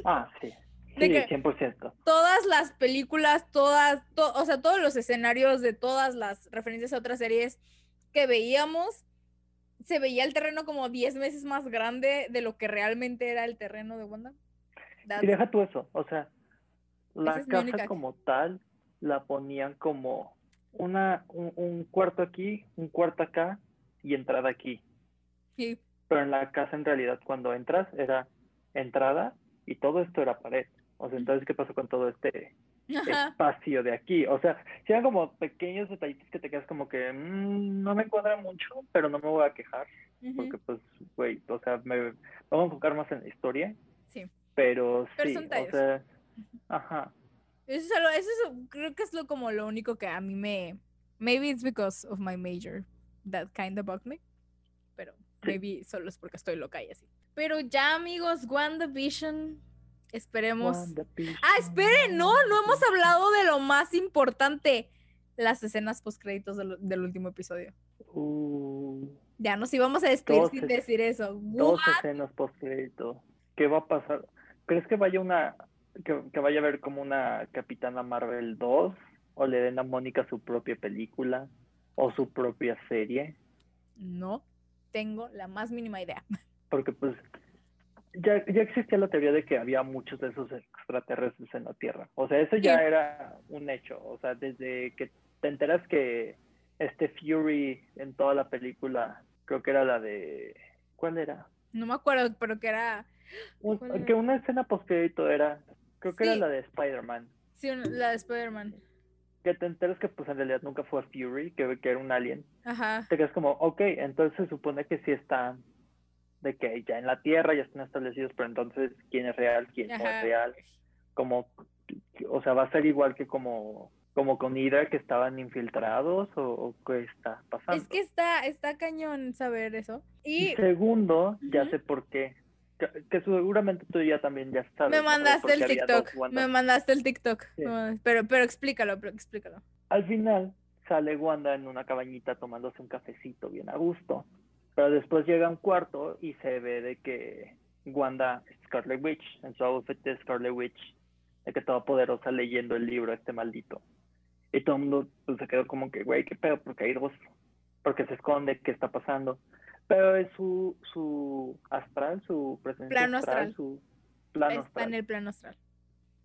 Ah, sí. Sí, 100%. Todas las películas, todas, o sea, todos los escenarios de todas las referencias a otras series que veíamos, se veía el terreno como 10 veces más grande de lo que realmente era el terreno de Wanda. Y deja tú eso, o sea, la casa como tal la ponían como una, un, cuarto aquí, un cuarto acá y entrada aquí. Sí. Pero en la casa en realidad cuando entras era entrada y todo esto era pared. O sea, entonces, ¿qué pasó con todo este espacio de aquí? O sea, eran como pequeños detallitos que te quedas como que mm, no me cuadra mucho, pero no me voy a quejar. Porque, pues, güey, o sea, me vamos a enfocar más en la historia. Sí. Pero, sí, o sea, Ajá. Eso es, algo, eso es, creo que es lo como lo único que a mí me, maybe it's because of my major that kind of bugged me, pero maybe solo es porque estoy loca y así. Pero ya amigos, WandaVision, esperemos. Ah, esperen, no, no hemos hablado de lo más importante, las escenas post créditos del, del último episodio. Uh, ya nos íbamos a despedir sin decir eso. Dos escenas post crédito. ¿Qué va a pasar? ¿Crees que vaya una que, vaya a ver como una Capitana Marvel 2 o le den a Mónica su propia película o su propia serie? No tengo la más mínima idea. Porque pues ya, ya existía la teoría de que había muchos de esos extraterrestres en la Tierra. O sea, eso ya era un hecho. O sea, desde que te enteras que este Fury en toda la película, creo que era la de... ¿Cuál era? No me acuerdo, pero que era... Que una escena post era Creo que era la de Spider-Man. Sí, la de Spider-Man. Que te enteras que pues en realidad nunca fue Fury, que, que era un alien. Ajá. Te quedas como, ok, entonces se supone que sí están, de que ya en la Tierra ya están establecidos, pero entonces, ¿quién es real? ¿Quién no es real? Como, o sea, va a ser igual que como como con Hydra que estaban infiltrados o, qué está pasando. Es que está, está cañón saber eso. Y, segundo, ya sé por qué que, seguramente tú ya también ya sabes. Me mandaste el TikTok, me mandaste el TikTok, pero, pero explícalo, pero explícalo. Al final sale Wanda en una cabañita tomándose un cafecito bien a gusto, pero después llega a un cuarto y se ve de que Wanda es Scarlet Witch, en su outfit de Scarlet Witch, de que toda poderosa leyendo el libro este maldito. Y todo el mundo pues, se quedó como que, güey, qué pedo, porque hay dos, porque se esconde, qué está pasando. Pero es su, su astral, su presencia plano astral, su plano Está en el plano astral.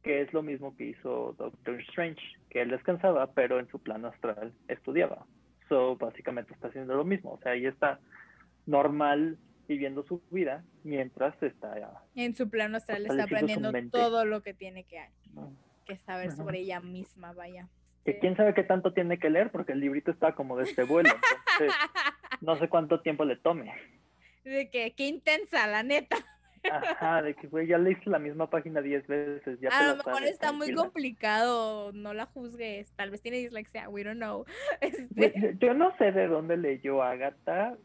Que es lo mismo que hizo Doctor Strange, que él descansaba, pero en su plano astral estudiaba. So, básicamente está haciendo lo mismo. O sea, ahí está normal viviendo su vida mientras está en su plano astral está aprendiendo todo lo que tiene que, que saber sobre ella misma, vaya. Que quién sabe qué tanto tiene que leer porque el librito está como de este vuelo. Entonces, no sé cuánto tiempo le tome. De que, qué intensa, la neta. Ajá, de que, güey, ya leíste la misma página diez veces. Ya A lo mejor sabes, está muy tranquila. complicado, no la juzgues. Tal vez tiene dislexia, we don't know. Este, Yo no sé de dónde leyó Agatha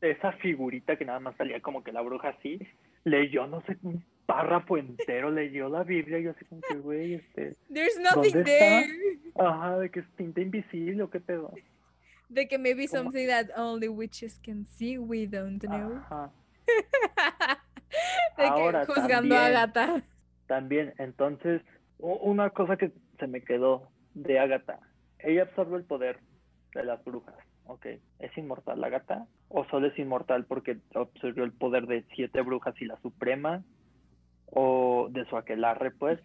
esa figurita que nada más salía como que la bruja así. Leyó, no sé, un párrafo entero, leyó la Biblia y yo así como que, güey, este... There's nothing ¿Dónde there. está? Ajá, de que es tinta invisible o qué pedo. De que maybe ¿Cómo? something that only witches can see, we don't know. Ajá. De que Ahora juzgando a también. Agatha. También, entonces, una cosa que se me quedó de Agatha. Ella absorbe el poder de las brujas. Ok, ¿es inmortal Agatha? ¿O solo es inmortal porque absorbió el poder de siete brujas y la suprema? ¿O de su aquelarre, pues?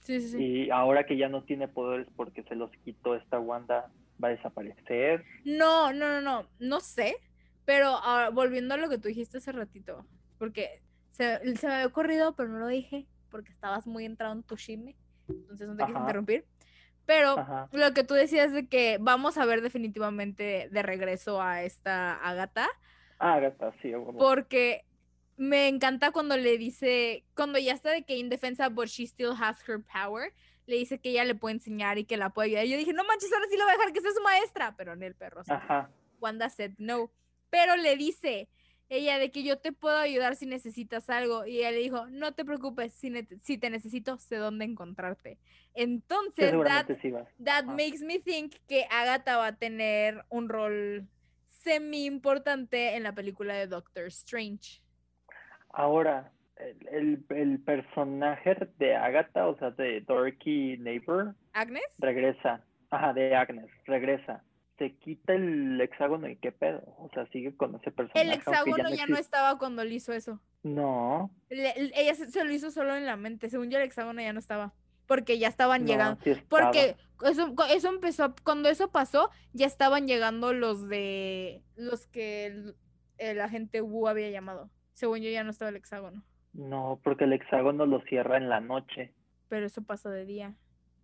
Sí, sí, sí. Y ahora que ya no tiene poderes porque se los quitó esta Wanda, va a desaparecer. No, no, no, no, no sé, pero ah, volviendo a lo que tú dijiste hace ratito, porque se, se me había ocurrido, pero no lo dije, porque estabas muy entrado en tu chisme, entonces no te quise Ajá. interrumpir, pero Ajá. lo que tú decías de que vamos a ver definitivamente de regreso a esta Agatha, Ah, Agatha, sí. huevo. porque me encanta cuando le dice, cuando ya está de que indefensa, but she still has her power, le dice que ella le puede enseñar y que la puede ayudar. Yo dije, no manches, ahora sí lo voy a dejar que sea su maestra, pero en el perro. Ajá. Wanda said no. Pero le dice ella de que yo te puedo ayudar si necesitas algo. Y ella le dijo, no te preocupes, si, ne- si te necesito, sé dónde encontrarte. Entonces, that, sí makes me think que Agatha va a tener un rol semi importante en la película de Doctor Strange. Ahora, el, el, el personaje de Agatha, o sea, de Dorothy Neighbor, ¿Agnes? regresa. Ajá, de Agnes, regresa. Se quita el hexágono y qué pedo. O sea, sigue con ese personaje. El hexágono ya no, estaba cuando le hizo eso. No, Le- ella se, se lo hizo solo en la mente. Según yo, el hexágono ya no estaba. Porque ya estaban no, llegando. sí estaba. Porque eso, eso empezó, cuando eso pasó, ya estaban llegando los de los que el, el agente Wu había llamado. Según yo ya no estaba el hexágono. No, porque el hexágono lo cierra en la noche. Pero eso pasa de día.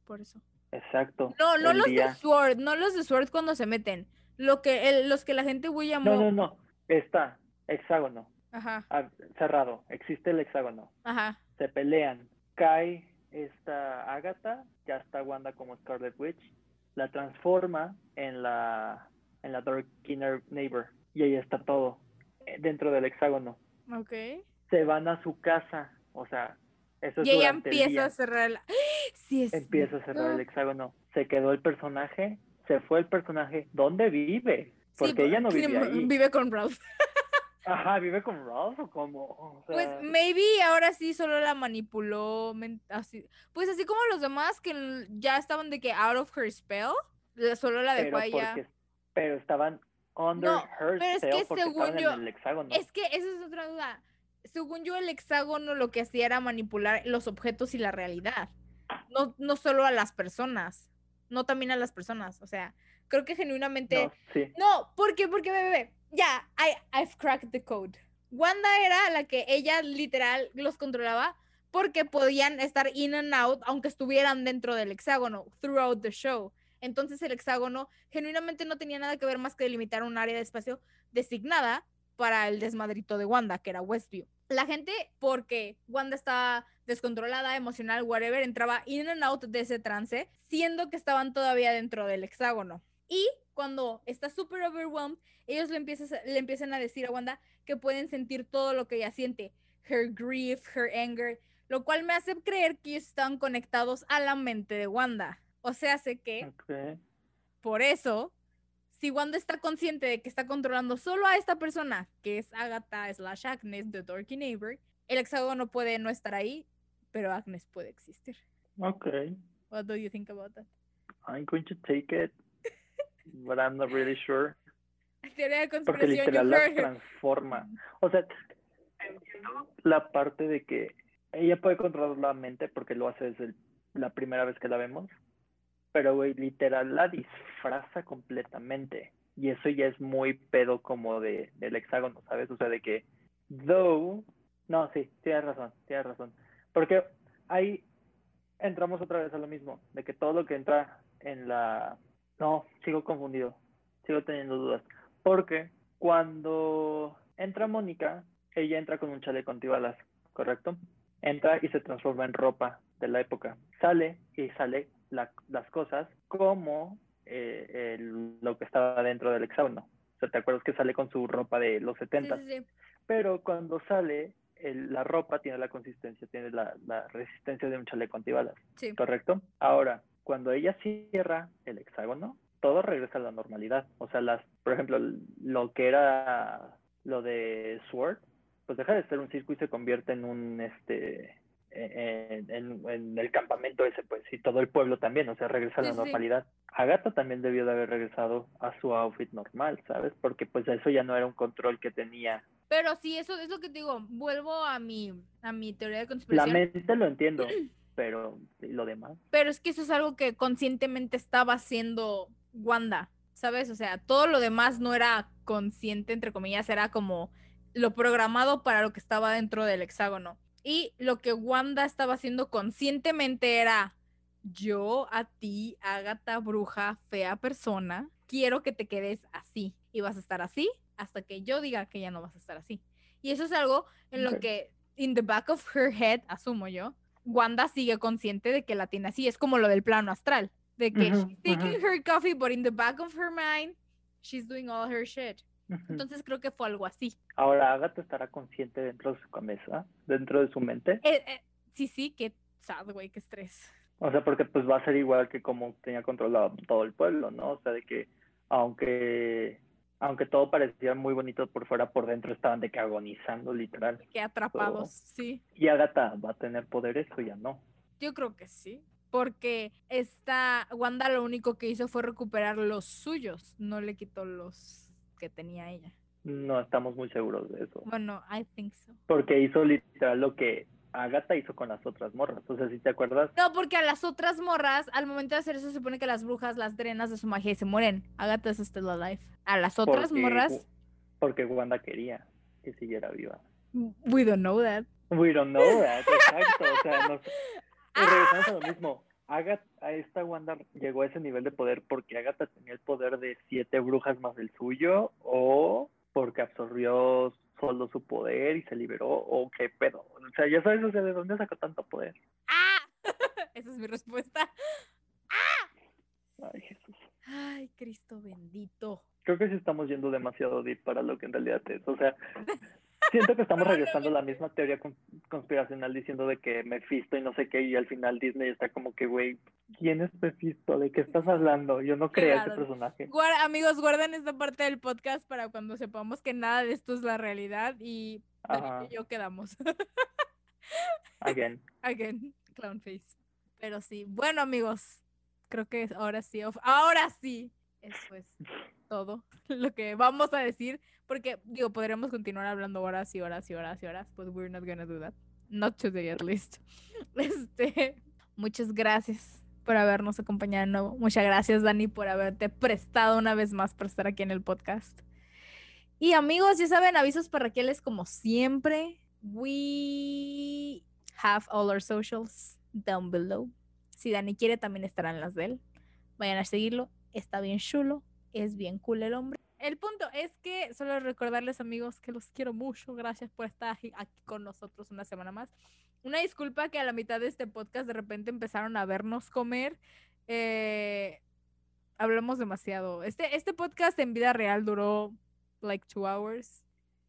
Por eso. Exacto. No, no los día. de Sword, no los de Sword cuando se meten. Lo que el- los que la gente Wu llamó. No, no, no. Está, hexágono, Ajá, ah, cerrado. Existe el hexágono. ajá. se pelean. Cae esta Agatha, ya está Wanda como Scarlet Witch, la transforma en la en la Dark Inner Neighbor y ahí está todo eh, dentro del hexágono. Ok. Se van a su casa, o sea, eso es Y ella durante el empieza a cerrar la... Sí, es empieza a cerrar el hexágono. Se quedó el personaje, se fue el personaje. ¿Dónde vive? Sí, Porque ella no vive ahí. Vive con Ralph. Ajá, vive con Ralph o como, o Pues sea, maybe ahora sí solo la manipuló así. Pues así como los demás que ya estaban de que out of her spell, solo la dejó pero a ella. porque pero estaban under No, her pero es spell que porque según estaban yo- en el hexágono. Es que esa es otra duda. Según yo, el hexágono lo que hacía era manipular los objetos y la realidad. No, no solo a las personas, no también a las personas. O sea, creo que genuinamente No, sí. No, ¿por qué? Porque, bebé, ya, I, I've cracked the code. Wanda era la que ella literal los controlaba porque podían estar in and out aunque estuvieran dentro del hexágono throughout the show. Entonces el hexágono genuinamente no tenía nada que ver más que delimitar un área de espacio designada para el desmadrito de Wanda, que era Westview. La gente, porque Wanda estaba descontrolada, emocional, whatever, entraba in and out de ese trance, siendo que estaban todavía dentro del hexágono. Y cuando está súper overwhelmed, ellos le empiezan, le empiezan a decir a Wanda que pueden sentir todo lo que ella siente, her grief, her anger, lo cual me hace creer que ellos están conectados a la mente de Wanda. O sea, sé que por eso, si Wanda está consciente de que está controlando solo a esta persona, que es Agatha slash Agnes, The Dorky Neighbor, el hexágono puede no estar ahí, pero Agnes puede existir. Ok. What do you think about that? I'm going to take it, but I'm not really sure. Teoría de Porque conspiración, you literal la heard her. transforma. O sea, entiendo la parte de que ella puede controlar la mente porque lo hace desde el- la primera vez que la vemos. Pero, güey, literal la disfraza completamente. Y eso ya es muy pedo como de, del hexágono, ¿sabes? O sea, de que, though, no, sí, tienes razón, tienes razón. Porque ahí entramos otra vez a lo mismo, de que todo lo que entra en la... No, sigo confundido, sigo teniendo dudas. Porque cuando entra Mónica, ella entra con un chaleco antibalas. ¿correcto? Entra y se transforma en ropa de la época. Sale y sale las cosas como eh, lo que estaba dentro del hexágono. O sea, ¿te acuerdas que sale con su ropa de los 70? Sí, sí, Pero cuando sale, la ropa tiene la consistencia, tiene la, resistencia de un chaleco antibalas. Sí. ¿Correcto? Ahora, cuando ella cierra el hexágono, todo regresa a la normalidad. O sea, las, por ejemplo, lo que era lo de Sword, pues deja de ser un circo y se convierte en un, este, en, el campamento ese, pues, y todo el pueblo también, o sea, regresa a la normalidad. Agatha también debió de haber regresado a su outfit normal, ¿sabes? Porque pues eso ya no era un control que tenía. Pero sí, eso es lo que te digo, vuelvo a mi, a mi teoría de conspiración. La mente lo entiendo, pero lo demás. Pero es que eso es algo que conscientemente estaba haciendo Wanda, ¿sabes? O sea, todo lo demás no era consciente, entre comillas, era como lo programado para lo que estaba dentro del hexágono. Y lo que Wanda estaba haciendo conscientemente era, yo a ti, Ágata, bruja, fea persona, quiero que te quedes así. Y vas a estar así hasta que yo diga que ya no vas a estar así. Y eso es algo en lo que, in the back of her head, asumo yo, Wanda sigue consciente de que la tiene así. Es como lo del plano astral. De que she's taking her coffee, but in the back of her mind, she's doing all her shit. Entonces creo que fue algo así. Ahora, Agatha estará consciente dentro de su cabeza, dentro de su mente. Eh, eh, sí, sí, qué sad, güey, qué estrés. O sea, porque pues va a ser igual que como tenía controlado todo el pueblo, ¿no? O sea, de que aunque aunque todo parecía muy bonito por fuera, por dentro estaban de que agonizando, literal. Que atrapados, sí. ¿Y Agatha va a tener poderes o ya no? Yo creo que sí porque esta Wanda lo único que hizo fue recuperar los suyos, no le quitó los que tenía ella. No estamos muy seguros de eso. Bueno, I think so. Porque hizo literal lo que Agatha hizo con las otras morras. O sea, si te acuerdas. No, porque a las otras morras, al momento de hacer eso, se supone que las brujas las drenas de su magia y se mueren. Agatha es still alive. A las otras morras. Porque Wanda quería que siguiera viva. We don't know that. We don't know that, exacto. O sea, no, y regresamos a lo mismo. Agatha, a esta Wanda llegó a ese nivel de poder porque Agatha tenía el poder de siete brujas más el suyo o porque absorbió solo su poder y se liberó o qué pedo. O sea, ya sabes, o sea, ¿de dónde sacó tanto poder? ¡Ah! Esa es mi respuesta. ¡Ah! Ay, Jesús. Ay, Cristo bendito. Creo que sí estamos yendo demasiado deep para lo que en realidad es. O sea, Siento que estamos regresando a la misma teoría conspiracional diciendo de que Mephisto y no sé qué, y al final Disney está como que, güey, ¿quién es Mephisto? ¿De qué estás hablando? Yo no creo ese personaje. amigos, guarden esta parte del podcast para cuando sepamos que nada de esto es la realidad y yo quedamos. Again. Again, clown face. Pero sí, bueno amigos, creo que ahora sí, ahora sí, eso es todo lo que vamos a decir, porque digo, podríamos continuar hablando horas y horas y horas y horas, but we're not gonna do that. Not today at least. Este, muchas gracias por habernos acompañado de nuevo. Muchas gracias, Dani, por haberte prestado una vez más para estar aquí en el podcast. Y amigos, ya saben, avisos parroquiales como siempre. We have all our socials down below. Si Dani quiere, también estarán las de él. Vayan a seguirlo. Está bien chulo es bien cool el hombre. El punto es que solo recordarles amigos que los quiero mucho. Gracias por estar aquí con nosotros una semana más. Una disculpa que a la mitad de este podcast de repente empezaron a vernos comer. Eh, hablamos demasiado. Este, este podcast en vida real duró like two hours.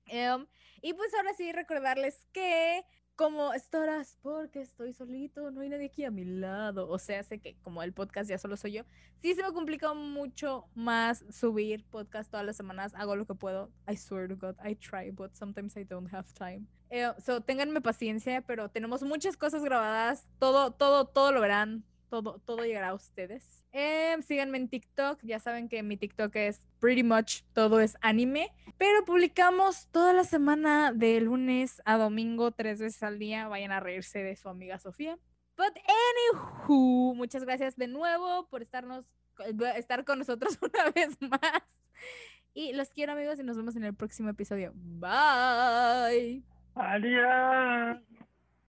Em, y pues ahora sí recordarles que como estoras porque estoy solito, no hay nadie aquí a mi lado. O sea, sé que como el podcast ya solo soy yo, sí se me complica mucho más subir podcast todas las semanas. Hago lo que puedo. I swear to God, I try, but sometimes I don't have time. Eh, so, ténganme paciencia, pero tenemos muchas cosas grabadas. Todo, todo, todo lo verán todo, todo llegará a ustedes. Em, síganme en TikTok, ya saben que mi TikTok es pretty much todo es anime, pero publicamos toda la semana de lunes a domingo, tres veces al día. Vayan a reírse de su amiga Sofía. But anywho, muchas gracias de nuevo por estarnos, estar con nosotros una vez más. Y los quiero amigos y nos vemos en el próximo episodio. Bye. Adiós.